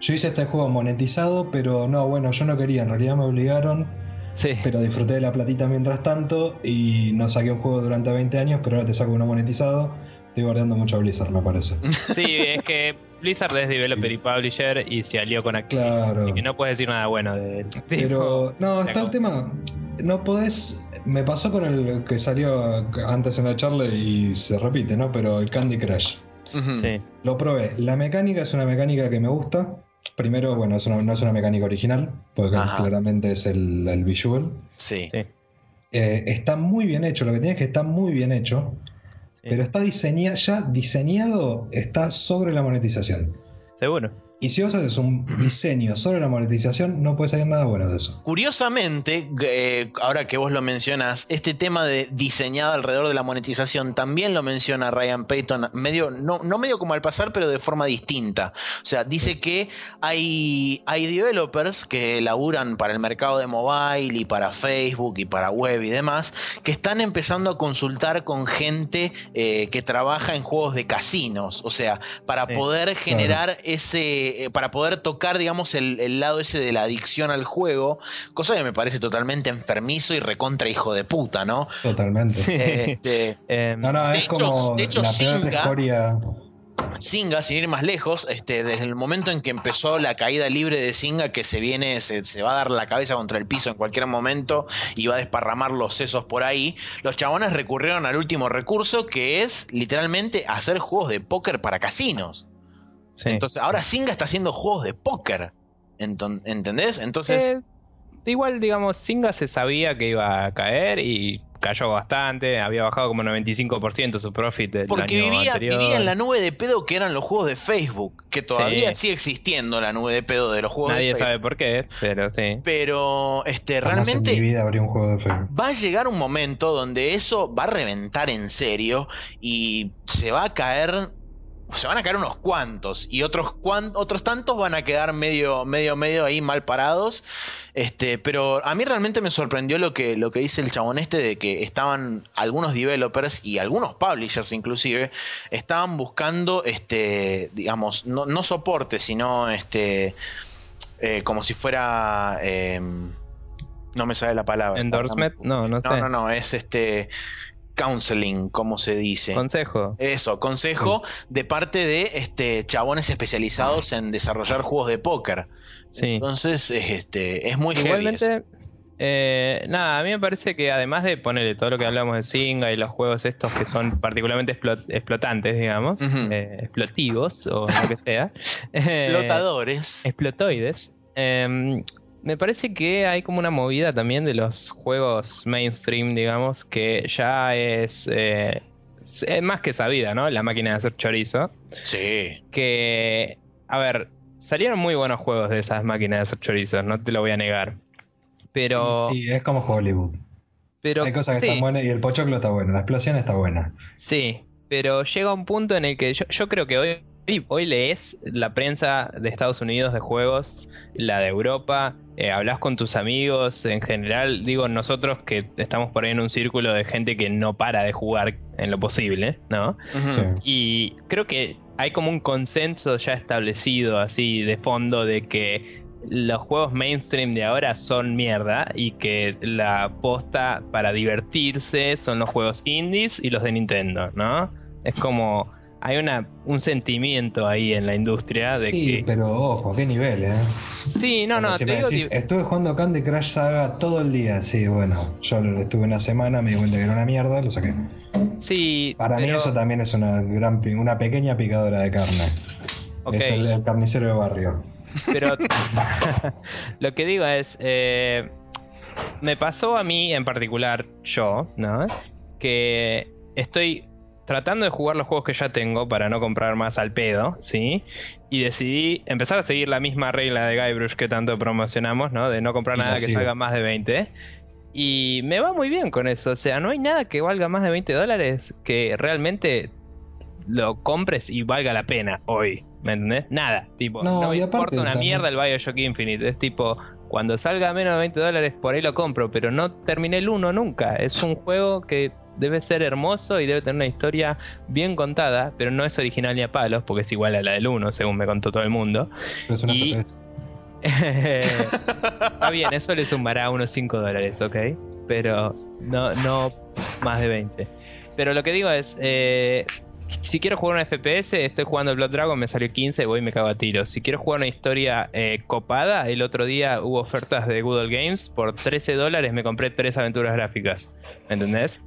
Yo hice este juego monetizado, pero no, bueno, yo no quería, en realidad me obligaron, Sí. pero disfruté de la platita mientras tanto y no saqué un juego durante 20 años, pero ahora te saco uno monetizado. Estoy guardando mucho a Blizzard, me parece. *laughs* Sí, es que Blizzard es developer y publisher y se alió con Activision. Claro. Así que no puedes decir nada bueno de él. Pero *laughs* no, está el tema. No podés. Me pasó con el que salió antes en la charla y se repite, ¿no? Pero el Candy Crush. Sí. Lo probé. La mecánica es una mecánica que me gusta. Primero, bueno, es una- no es una mecánica original, porque Ajá. claramente es el, el visual. Sí. Sí, Eh, está muy bien hecho, lo que tiene es que está muy bien hecho, sí. pero está diseñado, ya diseñado, está sobre la monetización. Seguro. Y si vos haces un diseño sobre la monetización, no puede salir nada bueno de eso. Curiosamente, eh, ahora que vos lo mencionas, este tema de diseñado alrededor de la monetización también lo menciona Ryan Payton, medio, no, no medio como al pasar, pero de forma distinta. O sea, dice que hay, hay developers que laburan para el mercado de mobile y para Facebook y para web y demás, que están empezando a consultar con gente eh, que trabaja en juegos de casinos. O sea, para Sí, poder generar ese, eh, para poder tocar, digamos, el, el lado ese de la adicción al juego, cosa que me parece totalmente enfermizo y recontra hijo de puta, ¿no? Totalmente. Sí. Este, Em, No, no, De es hecho- como de hecho, la peor Zynga- escoria. Singa, sin ir más lejos, este, desde el momento en que empezó la caída libre de Singa, que se viene, se, se va a dar la cabeza contra el piso en cualquier momento y va a desparramar los sesos por ahí, los chabones recurrieron al último recurso, que es literalmente hacer juegos de póker para casinos. Sí. Entonces, ahora Singa está haciendo juegos de póker. Enton- ¿Entendés? Entonces, Eh, igual, digamos, Singa se sabía que iba a caer y cayó bastante. Había bajado como 95% su profit del porque año vivía, anterior. vivía en la nube de pedo que eran los juegos de Facebook, que todavía Sí. sigue existiendo la nube de pedo de los juegos de Nadie Facebook. sabe por qué, pero sí. Pero este, Jamás en mi realmente vida habría un juego de Facebook. va a llegar un momento donde eso va a reventar en serio y se va a caer. Se van a caer unos cuantos y otros cuan- otros tantos van a quedar medio, medio, medio ahí mal parados. Este, pero a mí realmente me sorprendió lo que, lo que dice el chabón este de que estaban algunos developers y algunos publishers inclusive estaban buscando este, digamos, no, no soporte, sino este, eh, como si fuera, em, no me sale la palabra. Endorsement, no, no sé. No, no, no, es este counseling, como se dice. Consejo. Eso, consejo de parte de este chabones especializados en desarrollar juegos de póker. Sí. Entonces, es, este, es muy heavy. Igualmente, eh, nada, a mí me parece que además de ponerle todo lo que hablamos de Singa y los juegos estos que son particularmente explot- explotantes, digamos, eh, explotivos o lo que sea, *laughs* eh, Explotadores. explotoides, eh, me parece que hay como una movida también de los juegos mainstream, digamos, que ya es, eh, es más que sabida, ¿no? La máquina de hacer chorizo Sí. que, a ver, salieron muy buenos juegos de esas máquinas de hacer chorizos, no te lo voy a negar. Pero, Sí, es como Hollywood. pero Hay cosas que sí, están buenas y el pochoclo está bueno, la explosión está buena. sí, pero llega un punto en el que yo, yo creo que hoy, hoy, hoy lees la prensa de Estados Unidos de juegos, la de Europa, eh, hablas con tus amigos, en general, digo, nosotros que estamos por ahí en un círculo de gente que no para de jugar en lo posible, ¿no? Sí. Y creo que hay como un consenso ya establecido así de fondo de que los juegos mainstream de ahora son mierda y que la posta para divertirse son los juegos indies y los de Nintendo, ¿no? Es como hay una un sentimiento ahí en la industria de Sí, que pero ojo, ¿a qué nivel, eh? sí, no, Porque no, si te me digo decís, di- estuve jugando Candy Crush Saga todo el día. Sí, bueno, yo estuve una semana, me di cuenta que era una mierda, lo saqué. sí, Para mí eso también es una gran una pequeña picadora de carne. Es el, el carnicero de barrio. Pero *laughs* *laughs* lo que digo es, eh, me pasó a mí en particular, yo, ¿no? Que estoy tratando de jugar los juegos que ya tengo para no comprar más al pedo, ¿sí? Y decidí empezar a seguir la misma regla de Guybrush que tanto promocionamos, ¿no? De no comprar Y nada que salga más de 20. Y me va muy bien con eso, o sea, no hay nada que valga más de 20 dólares que realmente lo compres y valga la pena hoy, ¿me entendés? Nada, tipo, No, no, me importa una también- mierda el Bioshock Infinite, es tipo, cuando salga a menos de 20 dólares por ahí lo compro, pero no terminé el 1 nunca, es un juego que debe ser hermoso y debe tener una historia bien contada, pero no es original ni a palos, porque es igual a la del 1, según me contó todo el mundo. Pero es una Y-. *laughs* Está bien, eso le sumará unos 5 dólares, ¿ok? Pero no, no más de 20. Pero lo que digo es, eh, si quiero jugar un FPS, estoy jugando Blood Dragon, me salió 15, voy y me cago a tiros. Si quiero jugar una historia eh, copada, el otro día hubo ofertas de Google Games, por 13 dólares me compré tres aventuras gráficas. ¿Me entendés?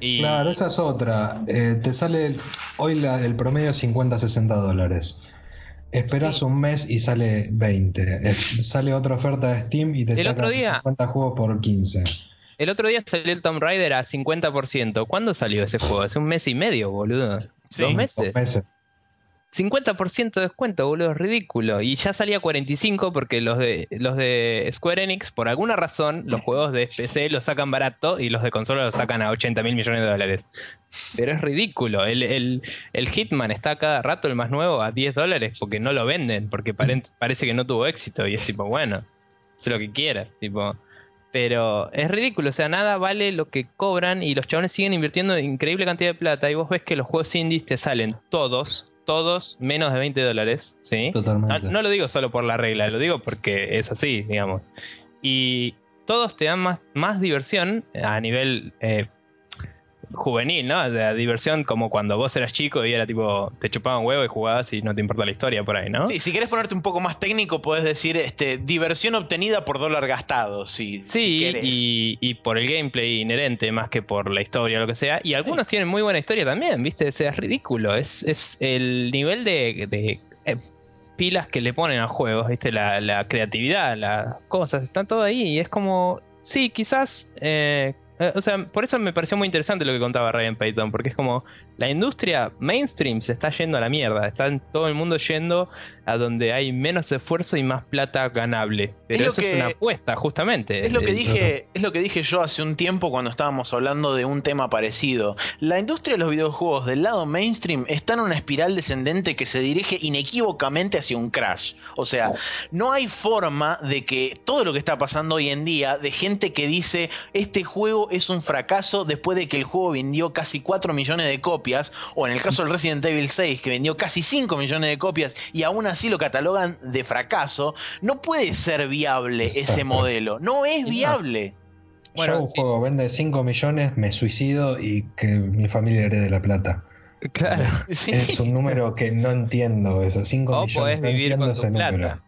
Y, Claro, esa es otra. Eh, te sale el- hoy la- el promedio 50-60 dólares. Esperas un mes y sale 20. Es- sale otra oferta de Steam y te El sacan otro día- 50 juegos por 15. El otro día salió el Tomb Raider a 50%. ¿Cuándo salió ese juego? Hace un mes y medio, boludo. Sí, ¿Dos meses? Dos meses. 50% de descuento, boludo, es ridículo. Y ya salía 45 porque los de los de Square Enix, por alguna razón, los juegos de PC los sacan barato y los de consola los sacan a 80 mil millones de dólares. Pero es ridículo. El, el- el Hitman está cada rato el más nuevo a 10 dólares porque no lo venden, porque pare- parece que no tuvo éxito. Y es tipo, bueno, haz lo que quieras, tipo. Pero es ridículo, o sea, nada vale lo que cobran y los chabones siguen invirtiendo increíble cantidad de plata y vos ves que los juegos indies te salen todos, todos menos de 20 dólares, ¿sí? No, Totalmente. no lo digo solo por la regla, lo digo porque es así, digamos. Y todos te dan más, más diversión a nivel eh, juvenil, ¿no? De diversión como cuando vos eras chico y era tipo, te chupaban huevo y jugabas y no te importa la historia por ahí, ¿no? Sí, si querés ponerte un poco más técnico, podés decir este, diversión obtenida por dólar gastado. Si, si Sí, querés. y, y por el gameplay inherente más que por la historia o lo que sea. Y algunos tienen muy buena historia también, ¿viste? O sea, es ridículo. Es, es el nivel de, de, eh, pilas que le ponen a juegos, ¿viste? La, la creatividad, las cosas, están todo ahí. Y es como, sí, quizás... eh, o sea, por eso me pareció muy interesante lo que contaba Ryan Payton, porque es como la industria mainstream se está yendo a la mierda, está todo el mundo yendo a donde hay menos esfuerzo y más plata ganable. Pero lo eso que- es una apuesta, justamente. Es lo que dije, es lo que dije yo hace un tiempo cuando estábamos hablando de un tema parecido. La industria de los videojuegos del lado mainstream está en una espiral descendente que se dirige inequívocamente hacia un crash. O sea, no hay forma de que todo lo que está pasando hoy en día, de gente que dice este juego es un fracaso después de que el juego vendió casi 4 millones de copias, o en el caso del Resident Evil 6 que vendió casi 5 millones de copias y aún así lo catalogan de fracaso, no puede ser viable ese modelo. No es no. viable. Bueno, Yo un sí. juego vende 5 millones, me suicido y que mi familia herede la plata. Claro. *laughs* Sí. Es un número que no entiendo eso. 5 O millones. podés no vivir entiendo con ese tu plata. número.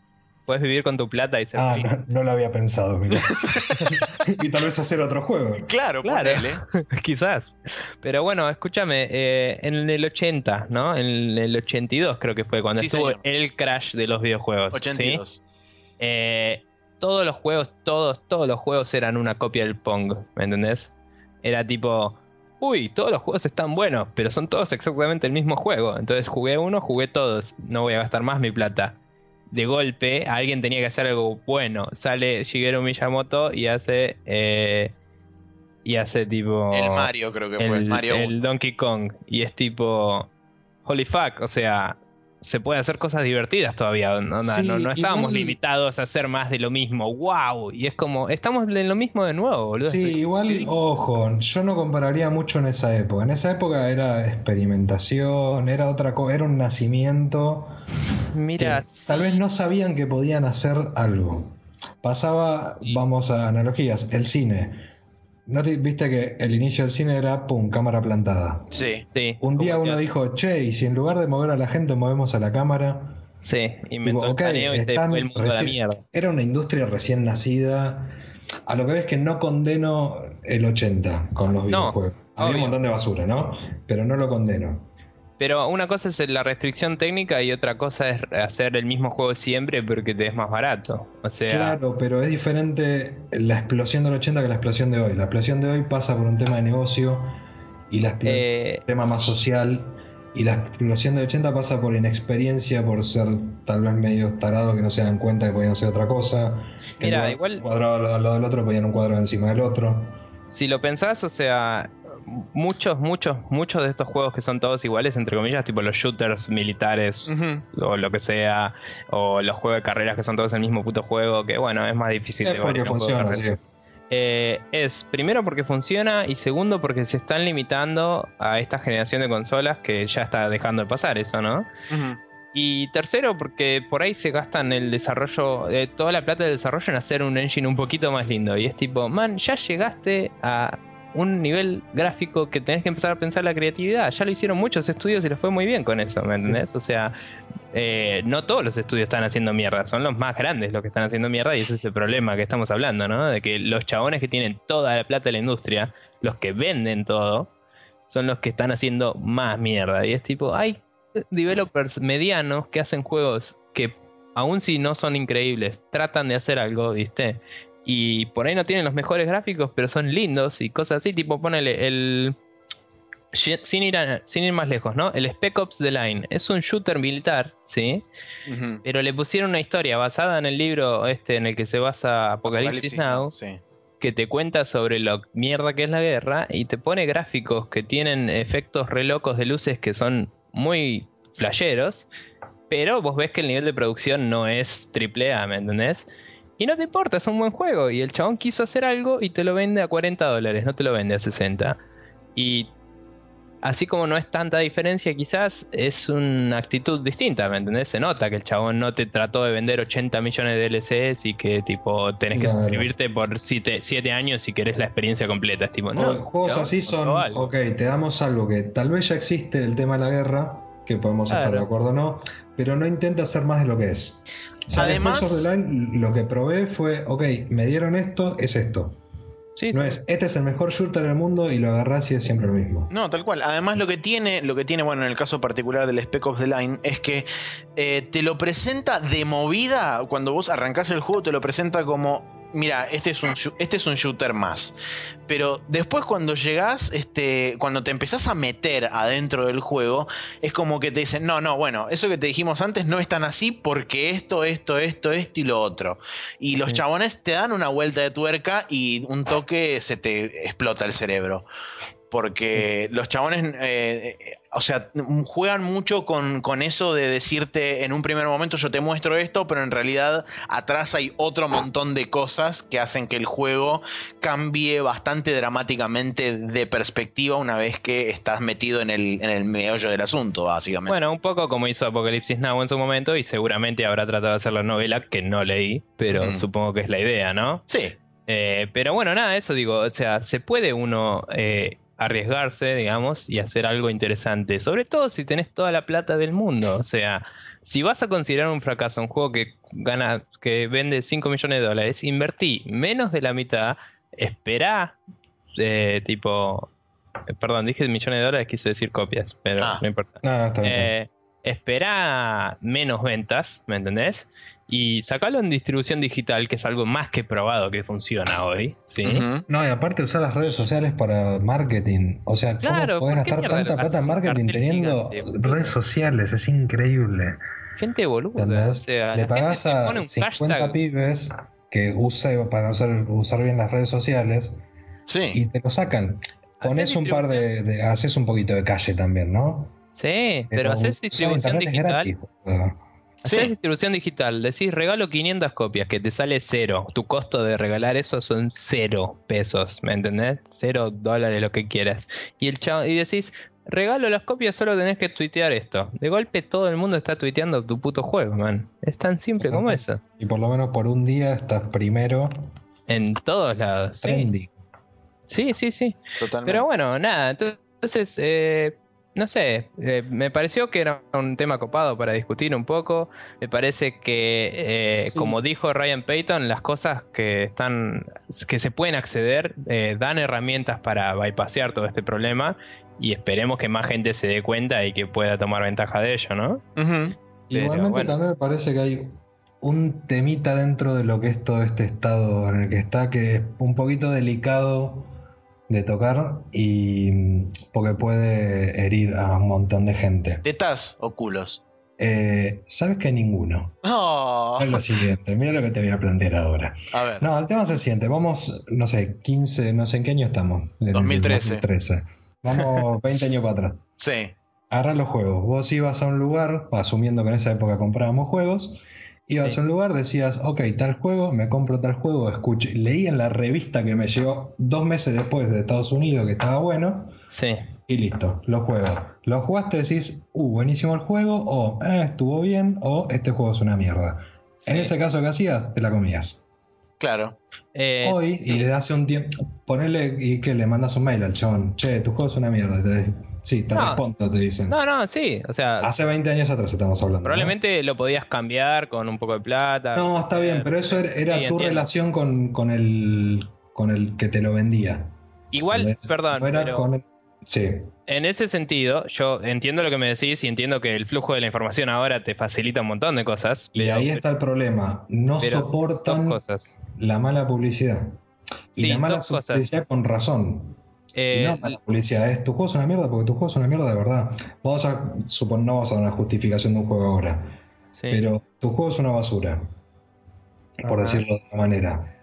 Puedes vivir con tu plata y ser Ah, feliz. no, no lo había pensado. mirá. *laughs* y tal vez hacer otro juego. Claro, Claro. ponele. *laughs* Quizás. Pero bueno, escúchame, eh, en el 80, ¿no? En el 82 creo que fue cuando Sí, estuvo señor. el crash de los videojuegos. ¿sí? 82. Eh, todos los juegos, todos, todos los juegos eran una copia del Pong, ¿me entendés? Era tipo, uy, todos los juegos están buenos, pero son todos exactamente el mismo juego. Entonces jugué uno, jugué todos, no voy a gastar más mi plata. De golpe, alguien tenía que hacer algo bueno. Sale Shigeru Miyamoto y hace. eh, y hace tipo. El Mario creo que fue. El, Mario el 1. Donkey Kong. Y es tipo. Holy fuck, o sea. Se puede hacer cosas divertidas todavía. Sí, no, no estábamos igual- limitados a hacer más de lo mismo. ¡Wow! Y es como. Estamos en lo mismo de nuevo, boludo. Sí, igual, ojo, yo no compararía mucho en esa época. En esa época era experimentación, era otra cosa, era un nacimiento. Mira, tal vez no sabían que podían hacer algo. Pasaba, Sí. vamos a analogías, el cine. ¿No te- viste que el inicio del cine era, pum, cámara plantada? Sí. sí. Un día uno dijo, che, y si en lugar de mover a la gente movemos a la cámara, Sí, inventó Tipo, el y se fue el mundo a la reci- mierda. Era una industria recién nacida. A lo que ves que no condeno el 80 con los No, videojuegos. Había obvio. un montón de basura, ¿no? Pero no lo condeno. Pero una cosa es la restricción técnica y otra cosa es hacer el mismo juego siempre porque te es más barato. O sea, Claro, pero es diferente la explosión del 80 que la explosión de hoy. La explosión de hoy pasa por un tema de negocio y la eh, un tema más social. Y la explosión del 80 pasa por inexperiencia, por ser tal vez medio tarado que no se dan cuenta que podían hacer otra cosa. Mira, igual- Un cuadrado al al lado del otro ponían un cuadro encima del otro. si lo pensás, o sea, muchos, muchos, muchos de estos juegos que son todos iguales, entre comillas, tipo los shooters militares o lo que sea, o los juegos de carreras que son todos el mismo puto juego, que bueno, es más difícil Es de porque funciona, sí. Eh, es primero porque funciona y segundo porque se están limitando a esta generación de consolas que ya está dejando de pasar eso, ¿no? Y tercero porque por ahí se gastan el desarrollo, eh, toda la plata del desarrollo en hacer un engine un poquito más lindo. Y es tipo, man, ya llegaste a un nivel gráfico que tenés que empezar a pensar la creatividad. Ya lo hicieron muchos estudios y les fue muy bien con eso, ¿me entendés? O sea, eh, no todos los estudios están haciendo mierda, son los más grandes los que están haciendo mierda y ese es el problema que estamos hablando, ¿no? De que los chabones que tienen toda la plata de la industria, los que venden todo, son los que están haciendo más mierda. Y es tipo, ay, developers medianos que hacen juegos que, aun si no son increíbles, tratan de hacer algo, ¿viste? Y por ahí no tienen los mejores gráficos, pero son lindos y cosas así. Tipo, ponele el. Sin ir, sin ir más lejos, ¿no? El Spec Ops The Line es un shooter militar, ¿sí? Pero le pusieron una historia basada en el libro este en el que se basa Apocalipsis, Now. que te cuenta sobre lo mierda que es la guerra y te pone gráficos que tienen efectos re locos de luces que son muy flasheros, pero vos ves que el nivel de producción no es triple A, ¿me entendés? Y no te importa, es un buen juego. Y el chabón quiso hacer algo y te lo vende a 40 dólares, no te lo vende a 60. Y así como no es tanta diferencia, quizás es una actitud distinta, ¿me entendés? Se nota que el chabón no te trató de vender 80 millones de DLCs y que tipo tenés que suscribirte por 7 años si querés la experiencia completa. Es tipo, no, juegos así son, ok, te damos algo que tal vez ya existe el tema de la guerra, que podemos estar de acuerdo o no, pero no intenta hacer más de lo que es. Además, lo que probé fue, ok, me dieron esto, es esto no es, este es el mejor shooter del mundo y lo agarras y es siempre lo mismo. No, tal cual. Además, lo que tiene, lo que tiene, bueno, en el caso particular del Spec Ops The Line, es que eh, te lo presenta de movida. Cuando vos arrancás el juego, te lo presenta como mira, este es un, este es un shooter más. Pero después cuando llegás, este, cuando te empezás a meter adentro del juego, es como que te dicen, no, no, bueno, eso que te dijimos antes no es tan así porque esto, esto, esto, esto y lo otro. Y los chabones te dan una vuelta de tuerca y un toque se te explota el cerebro porque los chabones, eh, eh, o sea, juegan mucho con, eso de decirte en un primer momento yo te muestro esto, pero en realidad atrás hay otro montón de cosas que hacen que el juego cambie bastante dramáticamente de perspectiva una vez que estás metido en el, en el meollo del asunto, básicamente. Bueno, un poco como hizo Apocalipsis Now en su momento y seguramente habrá tratado de hacer la novela que no leí, pero supongo que es la idea, ¿no? Sí. Eh, pero bueno, nada, eso digo, o sea, se puede uno arriesgarse, digamos, y hacer algo interesante. Sobre todo si tenés toda la plata del mundo. O sea, si vas a considerar un fracaso un juego que gana, que vende 5 millones de dólares, invertí menos de la mitad, espera, eh, tipo, eh, perdón, dije millones de dólares, quise decir copias, pero ah. no importa. Eh, espera menos ventas, ¿me entendés? y sacarlo en distribución digital, que es algo más que probado que funciona hoy. ¿sí? No, y aparte usar las redes sociales para marketing. O sea, ¿cómo podés gastar tanta plata en marketing teniendo redes sociales? Es increíble. Gente boluda. O sea, Le pagás a 50 pibes que use para usar, usar bien las redes sociales sí. y te lo sacan. Pones un par de, Haces un poquito de calle también, ¿no? Sí, pero, haces distribución digital. Haces distribución digital, decís regalo 500 copias, que te sale cero. Tu costo de regalar eso son cero pesos, ¿me entendés? Cero dólares, lo que quieras. Y, el y decís, regalo las copias, solo tenés que tuitear esto. De golpe todo el mundo está tuiteando tu puto juego, man. Es tan simple como eso. Y por lo menos por un día estás primero. En todos lados. Sí, sí, sí. sí. Totalmente. Pero bueno, nada, entonces... Eh, no sé, eh, me pareció que era un tema copado para discutir un poco. Me parece que, eh, como dijo Ryan Payton, las cosas que están, que se pueden acceder, eh, dan herramientas para bypassear todo este problema y esperemos que más gente se dé cuenta y que pueda tomar ventaja de ello, ¿no? Igualmente también me parece que hay un temita dentro de lo que es todo este estado en el que está, que es un poquito delicado de tocar y porque puede herir a un montón de gente. ¿Tetas o culos? Eh, Sabes que ninguno. Oh. Es lo siguiente, mira lo que te voy a plantear ahora. A ver. No, el tema es el siguiente. Vamos, no sé, 15, no sé en qué año estamos. 2013. 2013. Vamos *laughs* 20 años para atrás. Sí. Agarra los juegos. Vos ibas a un lugar, asumiendo que en esa época comprábamos juegos, Ibas a un lugar, decías, ok, tal juego, me compro tal juego, escuché. Leí en la revista que me llegó dos meses después de Estados Unidos que estaba bueno. Sí. Y listo, lo juego. Lo jugaste, decís, uh, buenísimo el juego, o eh, estuvo bien, o este juego es una mierda. En ese caso, ¿qué hacías? Te la comías. Claro. Eh, Hoy, y le hace un tiempo, ponele y que le mandas un mail al chabón, che, tu juego es una mierda. Sí, te respondo, te dicen. No, no, sí. O sea. Hace 20 años atrás estamos hablando. Probablemente lo podías cambiar con un poco de plata. No, está bien, pero eso era, tu relación con, con, el, con el que te lo vendía. Igual, perdón. No era con Sí. En ese sentido, yo entiendo lo que me decís y entiendo que el flujo de la información ahora te facilita un montón de cosas. Y ahí está el problema. No soportan cosas. la mala publicidad. Y Sí, la mala publicidad con razón. Eh, y no mala publicidad, es tu juego es una mierda porque tu juego es una mierda de verdad. Vamos a suponer, no vamos a dar una justificación de un juego ahora, sí. pero tu juego es una basura, por decirlo de una manera.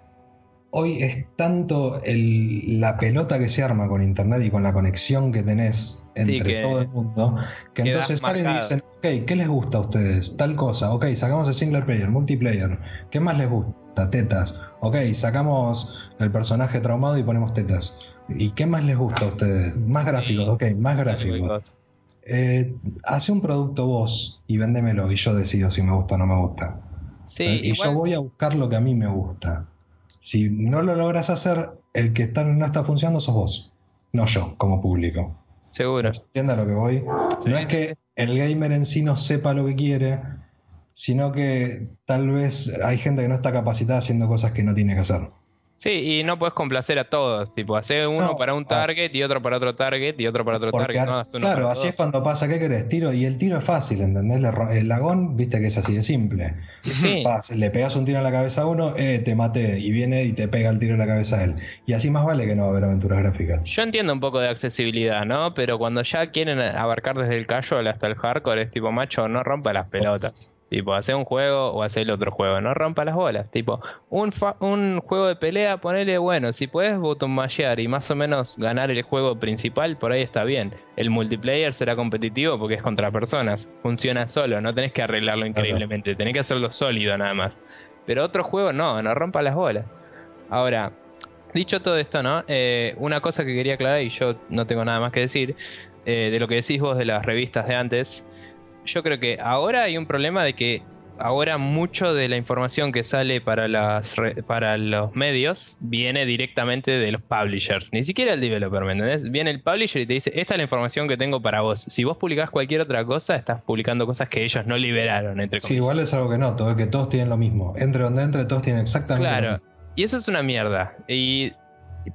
Hoy es tanto el- la pelota que se arma con internet y con la conexión que tenés Sí, entre que todo el mundo, que entonces salen y dicen, ok, ¿qué les gusta a ustedes? Tal cosa, ok, sacamos el single player, multiplayer, ¿qué más les gusta? Tetas, ok, sacamos el personaje traumado y ponemos tetas. ¿Y qué más les gusta a ustedes? Más gráficos, ok, más gráficos. Eh, hace un producto vos y véndemelo y yo decido si me gusta o no me gusta. Sí, Eh, y yo voy a buscar lo que a mí me gusta. Si no lo logras hacer, el que está, no está funcionando sos vos, no yo como público. seguro. ¿Se entiende a lo que voy? no es que el gamer en sí no sepa lo que quiere, sino que tal vez hay gente que no está capacitada haciendo cosas que no tiene que hacer. Sí, y no puedes complacer a todos. Tipo, hacer uno No, para un target y otro para otro target y otro para otro target. No, uno claro, para así todos. es cuando pasa, ¿qué querés? Tiro, y el tiro es fácil, ¿entendés? El lagón, viste que es así de simple. Sí. *laughs* Vas, le pegas un tiro en la cabeza a uno, eh, te maté, y viene y te pega el tiro en la cabeza a él. Y así más vale que no va a haber aventuras gráficas. Yo entiendo un poco de accesibilidad, ¿no? Pero cuando ya quieren abarcar desde el casual hasta el hardcore, es tipo, macho, no rompa las pelotas. Tipo, hacer un juego o hacer el otro juego, no rompa las bolas. Tipo, un, fa- un juego de pelea, ponele, bueno, si puedes botón mashear y más o menos ganar el juego principal, por ahí está bien. El multiplayer será competitivo porque es contra personas. Funciona solo, no tenés que arreglarlo increíblemente, tenés que hacerlo sólido nada más. Pero otro juego no, no rompa las bolas. Ahora, dicho todo esto, ¿no? Eh, una cosa que quería aclarar y yo no tengo nada más que decir, eh, de lo que decís vos de las revistas de antes, yo creo que ahora hay un problema de que ahora mucho de la información que sale para, las para los medios viene directamente de los publishers, ni siquiera el developer, ¿me entendés? Viene el publisher y te dice, esta es la información que tengo para vos. Si vos publicás cualquier otra cosa, estás publicando cosas que ellos no liberaron, entre Sí, comillas. igual es algo que noto, es que todos tienen lo mismo. Entre donde entre, todos tienen exactamente lo Claro, mismo. y eso es una mierda. Y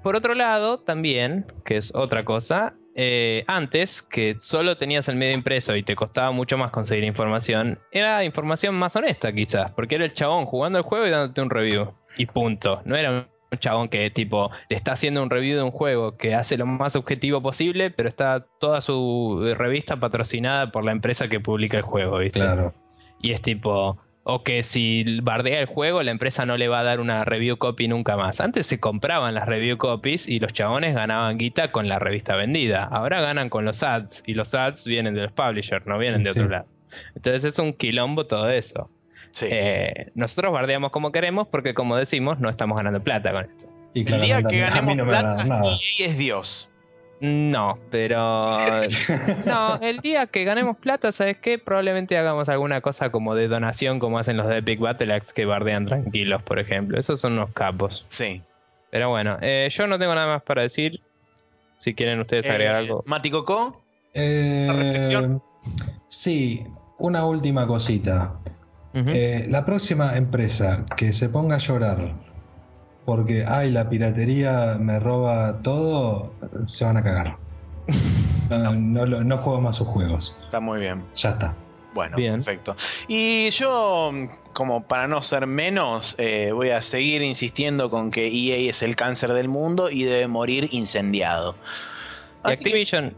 por otro lado, también, que es otra cosa, eh, antes, que solo tenías el medio impreso y te costaba mucho más conseguir información, era información más honesta quizás, porque era el chabón jugando el juego y dándote un review. Y punto. No era un chabón que tipo te está haciendo un review de un juego que hace lo más objetivo posible, pero está toda su eh, revista patrocinada por la empresa que publica el juego, ¿viste? Claro. Y es tipo, o que si bardea el juego, la empresa no le va a dar una review copy nunca más. Antes se compraban las review copies y los chabones ganaban guita con la revista vendida. Ahora ganan con los ads y los ads vienen de los publishers, no vienen de Sí. otro lado. Entonces es un quilombo todo eso. Sí. Eh, nosotros bardeamos como queremos porque como decimos no estamos ganando plata con esto. Y el día que ganemos no plata. EA es Dios. No, pero... *laughs* No, el día que ganemos plata, ¿sabes qué? Probablemente hagamos alguna cosa como de donación, como hacen los de Epic Battle Axe que bardean tranquilos, por ejemplo. Esos son unos capos. Sí. Pero bueno, eh, yo no tengo nada más para decir. Si quieren ustedes agregar Eh, algo. Mati Coco, Eh, ¿Una reflexión? sí, una última cosita. Eh, la próxima empresa que se ponga a llorar porque, ay, la piratería me roba todo, se van a cagar. *laughs* No, no, juego más sus juegos. está muy bien. Ya está. Bueno, Bien. perfecto. Y yo, como para no ser menos, eh, voy a seguir insistiendo con que EA es el cáncer del mundo y debe morir incendiado. y Así que- Activision,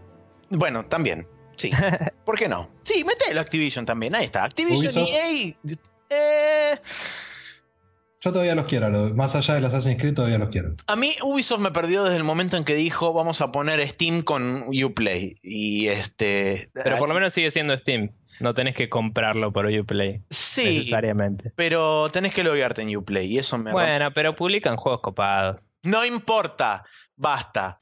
bueno, también. Sí. ¿Por qué no? Sí, metelo Activision también. Ahí está. Activision Ubisoft. y EA. Eh, Yo todavía los quiero, lo- más allá del Assassin's Creed todavía los quiero. a mí Ubisoft me perdió desde el momento en que dijo vamos a poner Steam con Uplay. Y este. pero por lo menos sigue siendo Steam. No tenés que comprarlo por Uplay. Sí. Necesariamente. Pero tenés que loguearte en Uplay. Y eso me rompe. Bueno, pero publican juegos copados. No importa. Basta.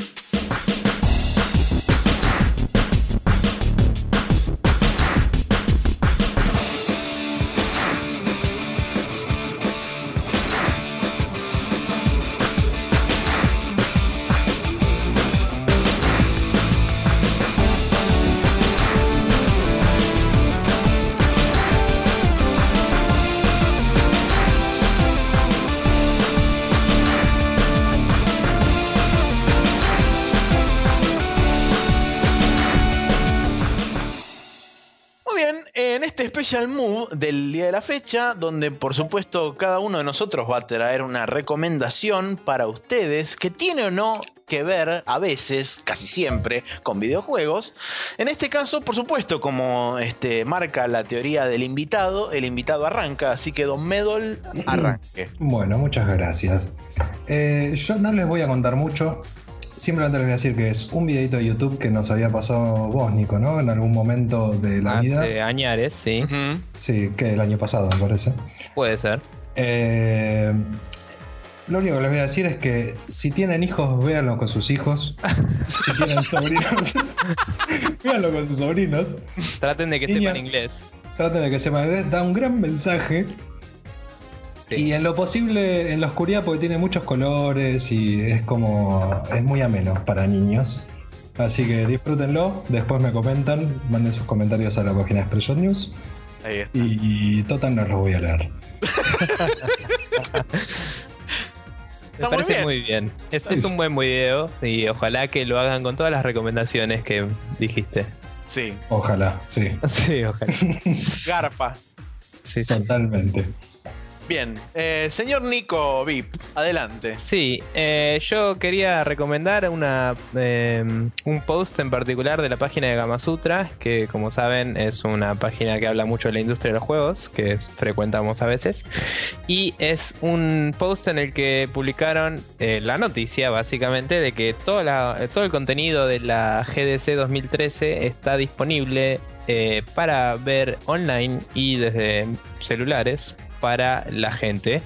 Special move del día de la fecha, donde por supuesto cada uno de nosotros va a traer una recomendación para ustedes que tiene o no que ver a veces, casi siempre, con videojuegos. En este caso, por supuesto, como este, marca la teoría del invitado, el invitado arranca, así que Don Medol arranque. Bueno, muchas gracias. Eh, yo no les voy a contar mucho. Simplemente les voy a decir que es un videito de YouTube que nos había pasado vos, Nico, ¿no? En algún momento de la vida. Hace añares, sí. Sí, que el año pasado, me parece. Puede ser. Eh, lo único que les voy a decir es que si tienen hijos, véanlo con sus hijos. *laughs* si tienen sobrinos, *laughs* véanlo con sus sobrinos. Traten de que Niña. sepan inglés. Traten de que sepan inglés. Da un gran mensaje. Sí. Y en lo posible en la oscuridad porque tiene muchos colores y es como... es muy ameno para niños. Así que disfrútenlo, después me comentan, manden sus comentarios a la página de Expression News Ahí está. y total no los voy a leer. Me Está muy parece bien. muy bien. Es, es un buen video y ojalá que lo hagan con todas las recomendaciones que dijiste. Sí, Ojalá, sí, *laughs* Sí, ojalá. garpa. Sí, sí. totalmente. Bien, eh, señor Nico Vip, adelante. Sí, eh, yo quería recomendar una, eh, un post en particular de la página de Gama Sutra, que como saben es una página que habla mucho de la industria de los juegos, que frecuentamos a veces. Y es un post en el que publicaron eh, la noticia, básicamente, de que toda la- todo el contenido de la GDC 2013 está disponible para ver online y desde celulares para la gente.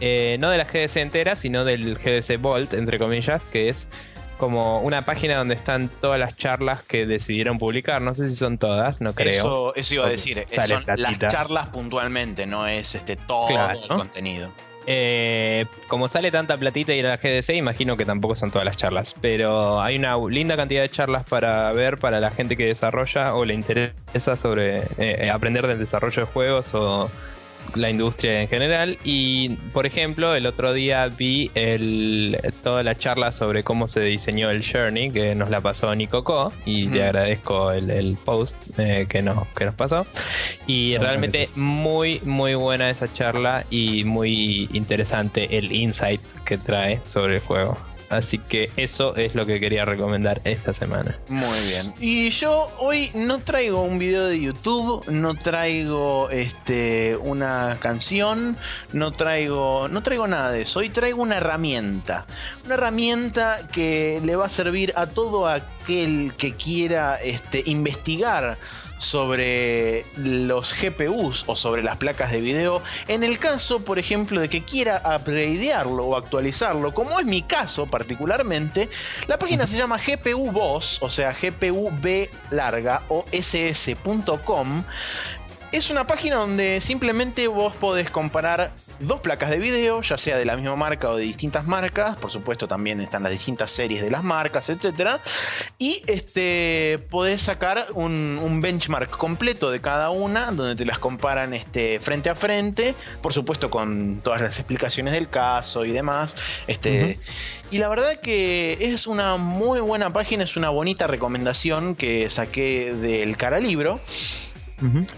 Eh, no de la GDC entera, sino del GDC Vault, entre comillas, que es como una página donde están todas las charlas que decidieron publicar. No sé si son todas, no creo. Eso, eso iba a decir. eh, Son las charlas puntualmente, no es este todo Claro. el contenido. Eh, como sale tanta platita ir a la GDC, imagino que tampoco son todas las charlas. Pero hay una linda cantidad de charlas para ver para la gente que desarrolla o le interesa sobre eh, aprender del desarrollo de juegos o la industria en general. Y por ejemplo, el otro día vi el, toda la charla sobre cómo se diseñó el Journey, que nos la pasó Nico Co. Y le agradezco el, el post eh, que, nos, que nos pasó. Y realmente muy, muy buena esa charla y muy interesante el insight que trae sobre el juego. Así que eso es lo que quería recomendar esta semana. Muy bien. Y yo hoy no traigo un video de YouTube, no traigo este una canción, no traigo no traigo nada de eso. Hoy traigo una herramienta, una herramienta que le va a servir a todo aquel que quiera este investigar sobre los GPUs o sobre las placas de video en el caso, por ejemplo, de que quiera upgradearlo o actualizarlo, como es mi caso particularmente, la página se llama GPU Boss, o sea, GPU B larga o ss.com. Es una página donde simplemente vos podés comparar dos placas de video, ya sea de la misma marca o de distintas marcas. Por supuesto, también están las distintas series de las marcas, etcétera. Y este podés sacar un, un benchmark completo de cada una, donde te las comparan este, frente a frente. Por supuesto, con todas las explicaciones del caso y demás. Este, Y la verdad que es una muy buena página, es una bonita recomendación que saqué del cara libro.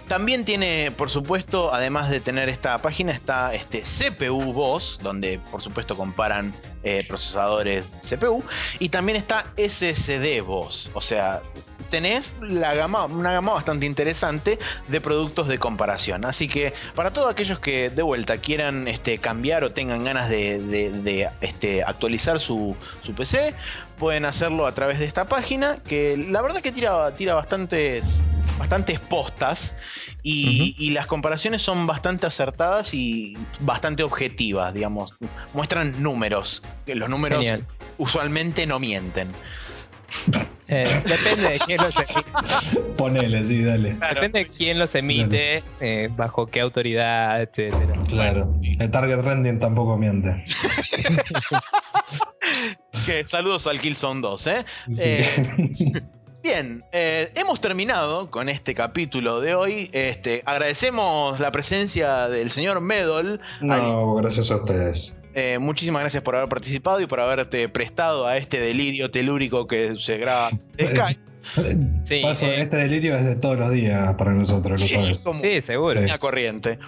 También tiene, por supuesto, además de tener esta página, está este CPU Boss, donde por supuesto comparan eh, procesadores CPU. Y también está SSD Boss. O sea, tenés la gama, una gama bastante interesante de productos de comparación. Así que para todos aquellos que de vuelta quieran este, cambiar o tengan ganas de, de- de, este, actualizar su, su PC, pueden hacerlo a través de esta página. Que la verdad que tira, tira bastantes, bastantes postas. Y, y las comparaciones son bastante acertadas y bastante objetivas, digamos. Muestran números. Que los números Genial. usualmente no mienten. Eh, depende de quién los emite, *laughs* Ponele, sí, dale. depende de quién los emite, eh, bajo qué autoridad, etcétera. Claro. El target rending tampoco miente. *laughs* Que saludos al Killzone 2, ¿eh? Sí. Eh, *laughs* Bien, eh, hemos terminado con este capítulo de hoy. Este, agradecemos la presencia del señor Medol. no, gracias a ustedes. Eh, muchísimas gracias por haber participado y por haberte prestado a este delirio telúrico que se graba en *laughs* Skype. Sí, Paso, eh. este delirio es de todos los días para nosotros, lo Sí, sabes. como Sí, seguro. Sí. una corriente.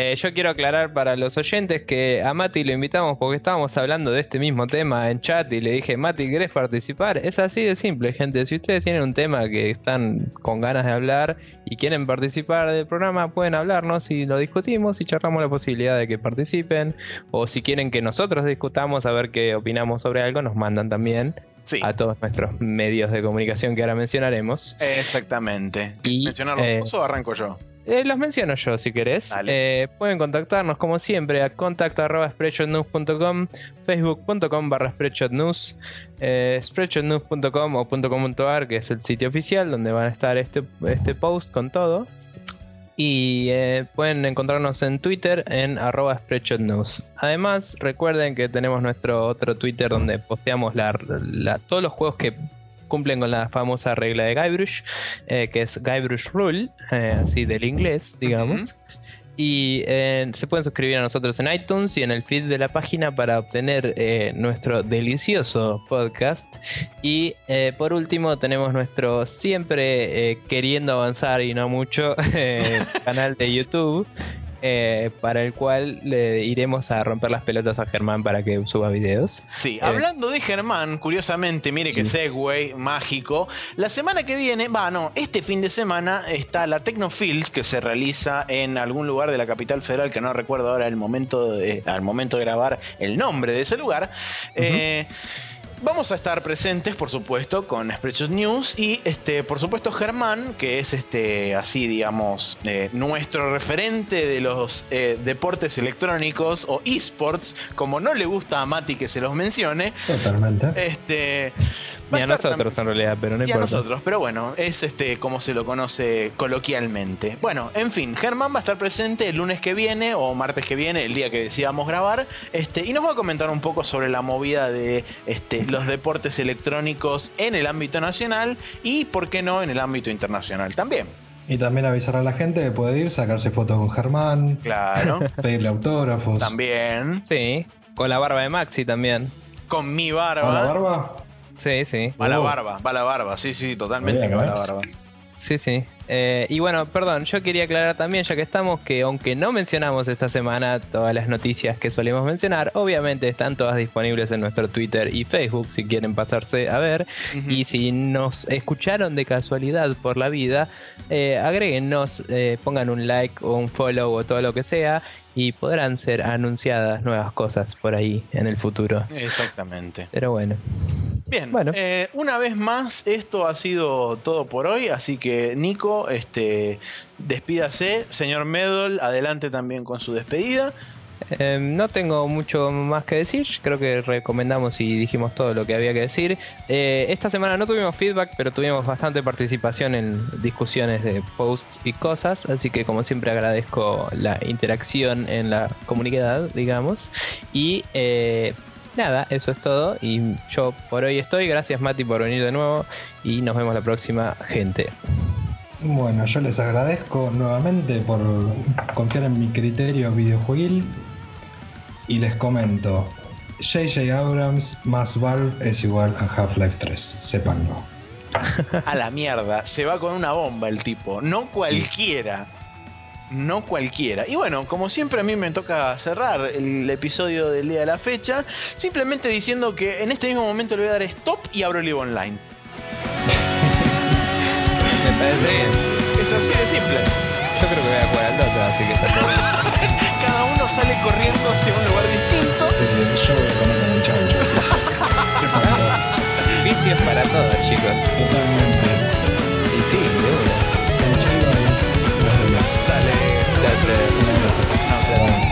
Eh, yo quiero aclarar para los oyentes que a Mati lo invitamos porque estábamos hablando de este mismo tema en chat y le dije, Mati, ¿querés participar? Es así de simple, gente. Si ustedes tienen un tema que están con ganas de hablar y quieren participar del programa, pueden hablarnos y lo discutimos y charlamos la posibilidad de que participen. O si quieren que nosotros discutamos a ver qué opinamos sobre algo, nos mandan también Sí, a todos nuestros medios de comunicación que ahora mencionaremos. exactamente. Y, ¿Mencionarlo eh, vos o arranco yo? Eh, los menciono yo si querés. Eh, pueden contactarnos como siempre a contacto.spreadshotnews.com, facebook.com barra spreadshotnews, eh, spreadshotnews.com o .com.ar que es el sitio oficial donde van a estar este, este post con todo. Y eh, pueden encontrarnos en Twitter en arroba spreadshotnews. Además, recuerden que tenemos nuestro otro Twitter donde posteamos la- la- todos los juegos que cumplen con la famosa regla de Guybrush, eh, que es Guybrush Rule, eh, así del inglés, digamos. Y eh, se pueden suscribir a nosotros en iTunes y en el feed de la página para obtener nuestro delicioso podcast. Y por último tenemos nuestro siempre queriendo avanzar y no mucho *laughs* canal de YouTube. Eh, para el cual le iremos a romper las pelotas a Germán para que suba videos. Sí, Eh, hablando de Germán, curiosamente, mire Sí. que Segway mágico. La semana que viene, va, no, este fin de semana está la Tecnofields que se realiza en algún lugar de la capital federal que no recuerdo ahora el momento de- al momento de grabar el nombre de ese lugar. Eh, Vamos a estar presentes, por supuesto, con Spreadshot News y, este, por supuesto, Germán, que es este, así, digamos, eh, nuestro referente de los eh, deportes electrónicos o esports, como no le gusta a Mati que se los mencione. Totalmente. Este, Y a nosotros en realidad, pero no y a importa. nosotros, pero bueno, es este como se lo conoce coloquialmente. Bueno, en fin, Germán va a estar presente el lunes que viene o martes que viene, el día que decidamos grabar, este, y nos va a comentar un poco sobre la movida de este, los deportes electrónicos en el ámbito nacional y, por qué no, en el ámbito internacional también. Y también avisar a la gente que puede ir, sacarse fotos con Germán, Claro, *laughs* pedirle autógrafos. también. Sí, con la barba de Maxi también. Con mi ¿A barba. la barba? Sí, sí. Va la Oh. barba, va la barba, sí, sí, totalmente Bien, que va ¿eh? la barba. Sí, sí. Eh, y bueno, perdón, yo quería aclarar también, ya que estamos, que aunque no mencionamos esta semana todas las noticias que solemos mencionar, obviamente están todas disponibles en nuestro Twitter y Facebook si quieren pasarse a ver. Y si nos escucharon de casualidad por la vida, eh, agréguennos, eh, pongan un like o un follow o todo lo que sea y podrán ser anunciadas nuevas cosas por ahí en el futuro. Exactamente. Pero bueno, Bien, Bueno. eh, una vez más, esto ha sido todo por hoy, así que Nico, este, despídase, señor Medol, adelante también con su despedida. Eh, no tengo mucho más que decir, creo que recomendamos y dijimos todo lo que había que decir. Eh, esta semana no tuvimos feedback, pero tuvimos bastante participación en discusiones de posts y cosas, así que como siempre agradezco la interacción en la comunidad, digamos. Y eh, nada, eso es todo. Y yo por hoy estoy, gracias Mati por venir de nuevo y nos vemos la próxima, gente. Bueno, yo les agradezco nuevamente por confiar en mi criterio videojueguil y les comento, JJ Abrams más Valve es igual a Half-Life 3, sépanlo. *laughs* A la mierda, se va con una bomba el tipo, no cualquiera. No cualquiera. Y bueno, como siempre a mí me toca cerrar el episodio del día de la fecha, simplemente diciendo que en este mismo momento le voy a dar stop y abro el Evo Online. Me parece bien. Es así de simple. Yo creo que voy a jugar al Dota, así que está todo bien. *laughs* Cada uno sale corriendo hacia un lugar distinto. Yo voy a comer con que sépanlo. *laughs* Vicios para todos, chicos. Totalmente. Y sí, de una. Dale, gracias. Un abrazo.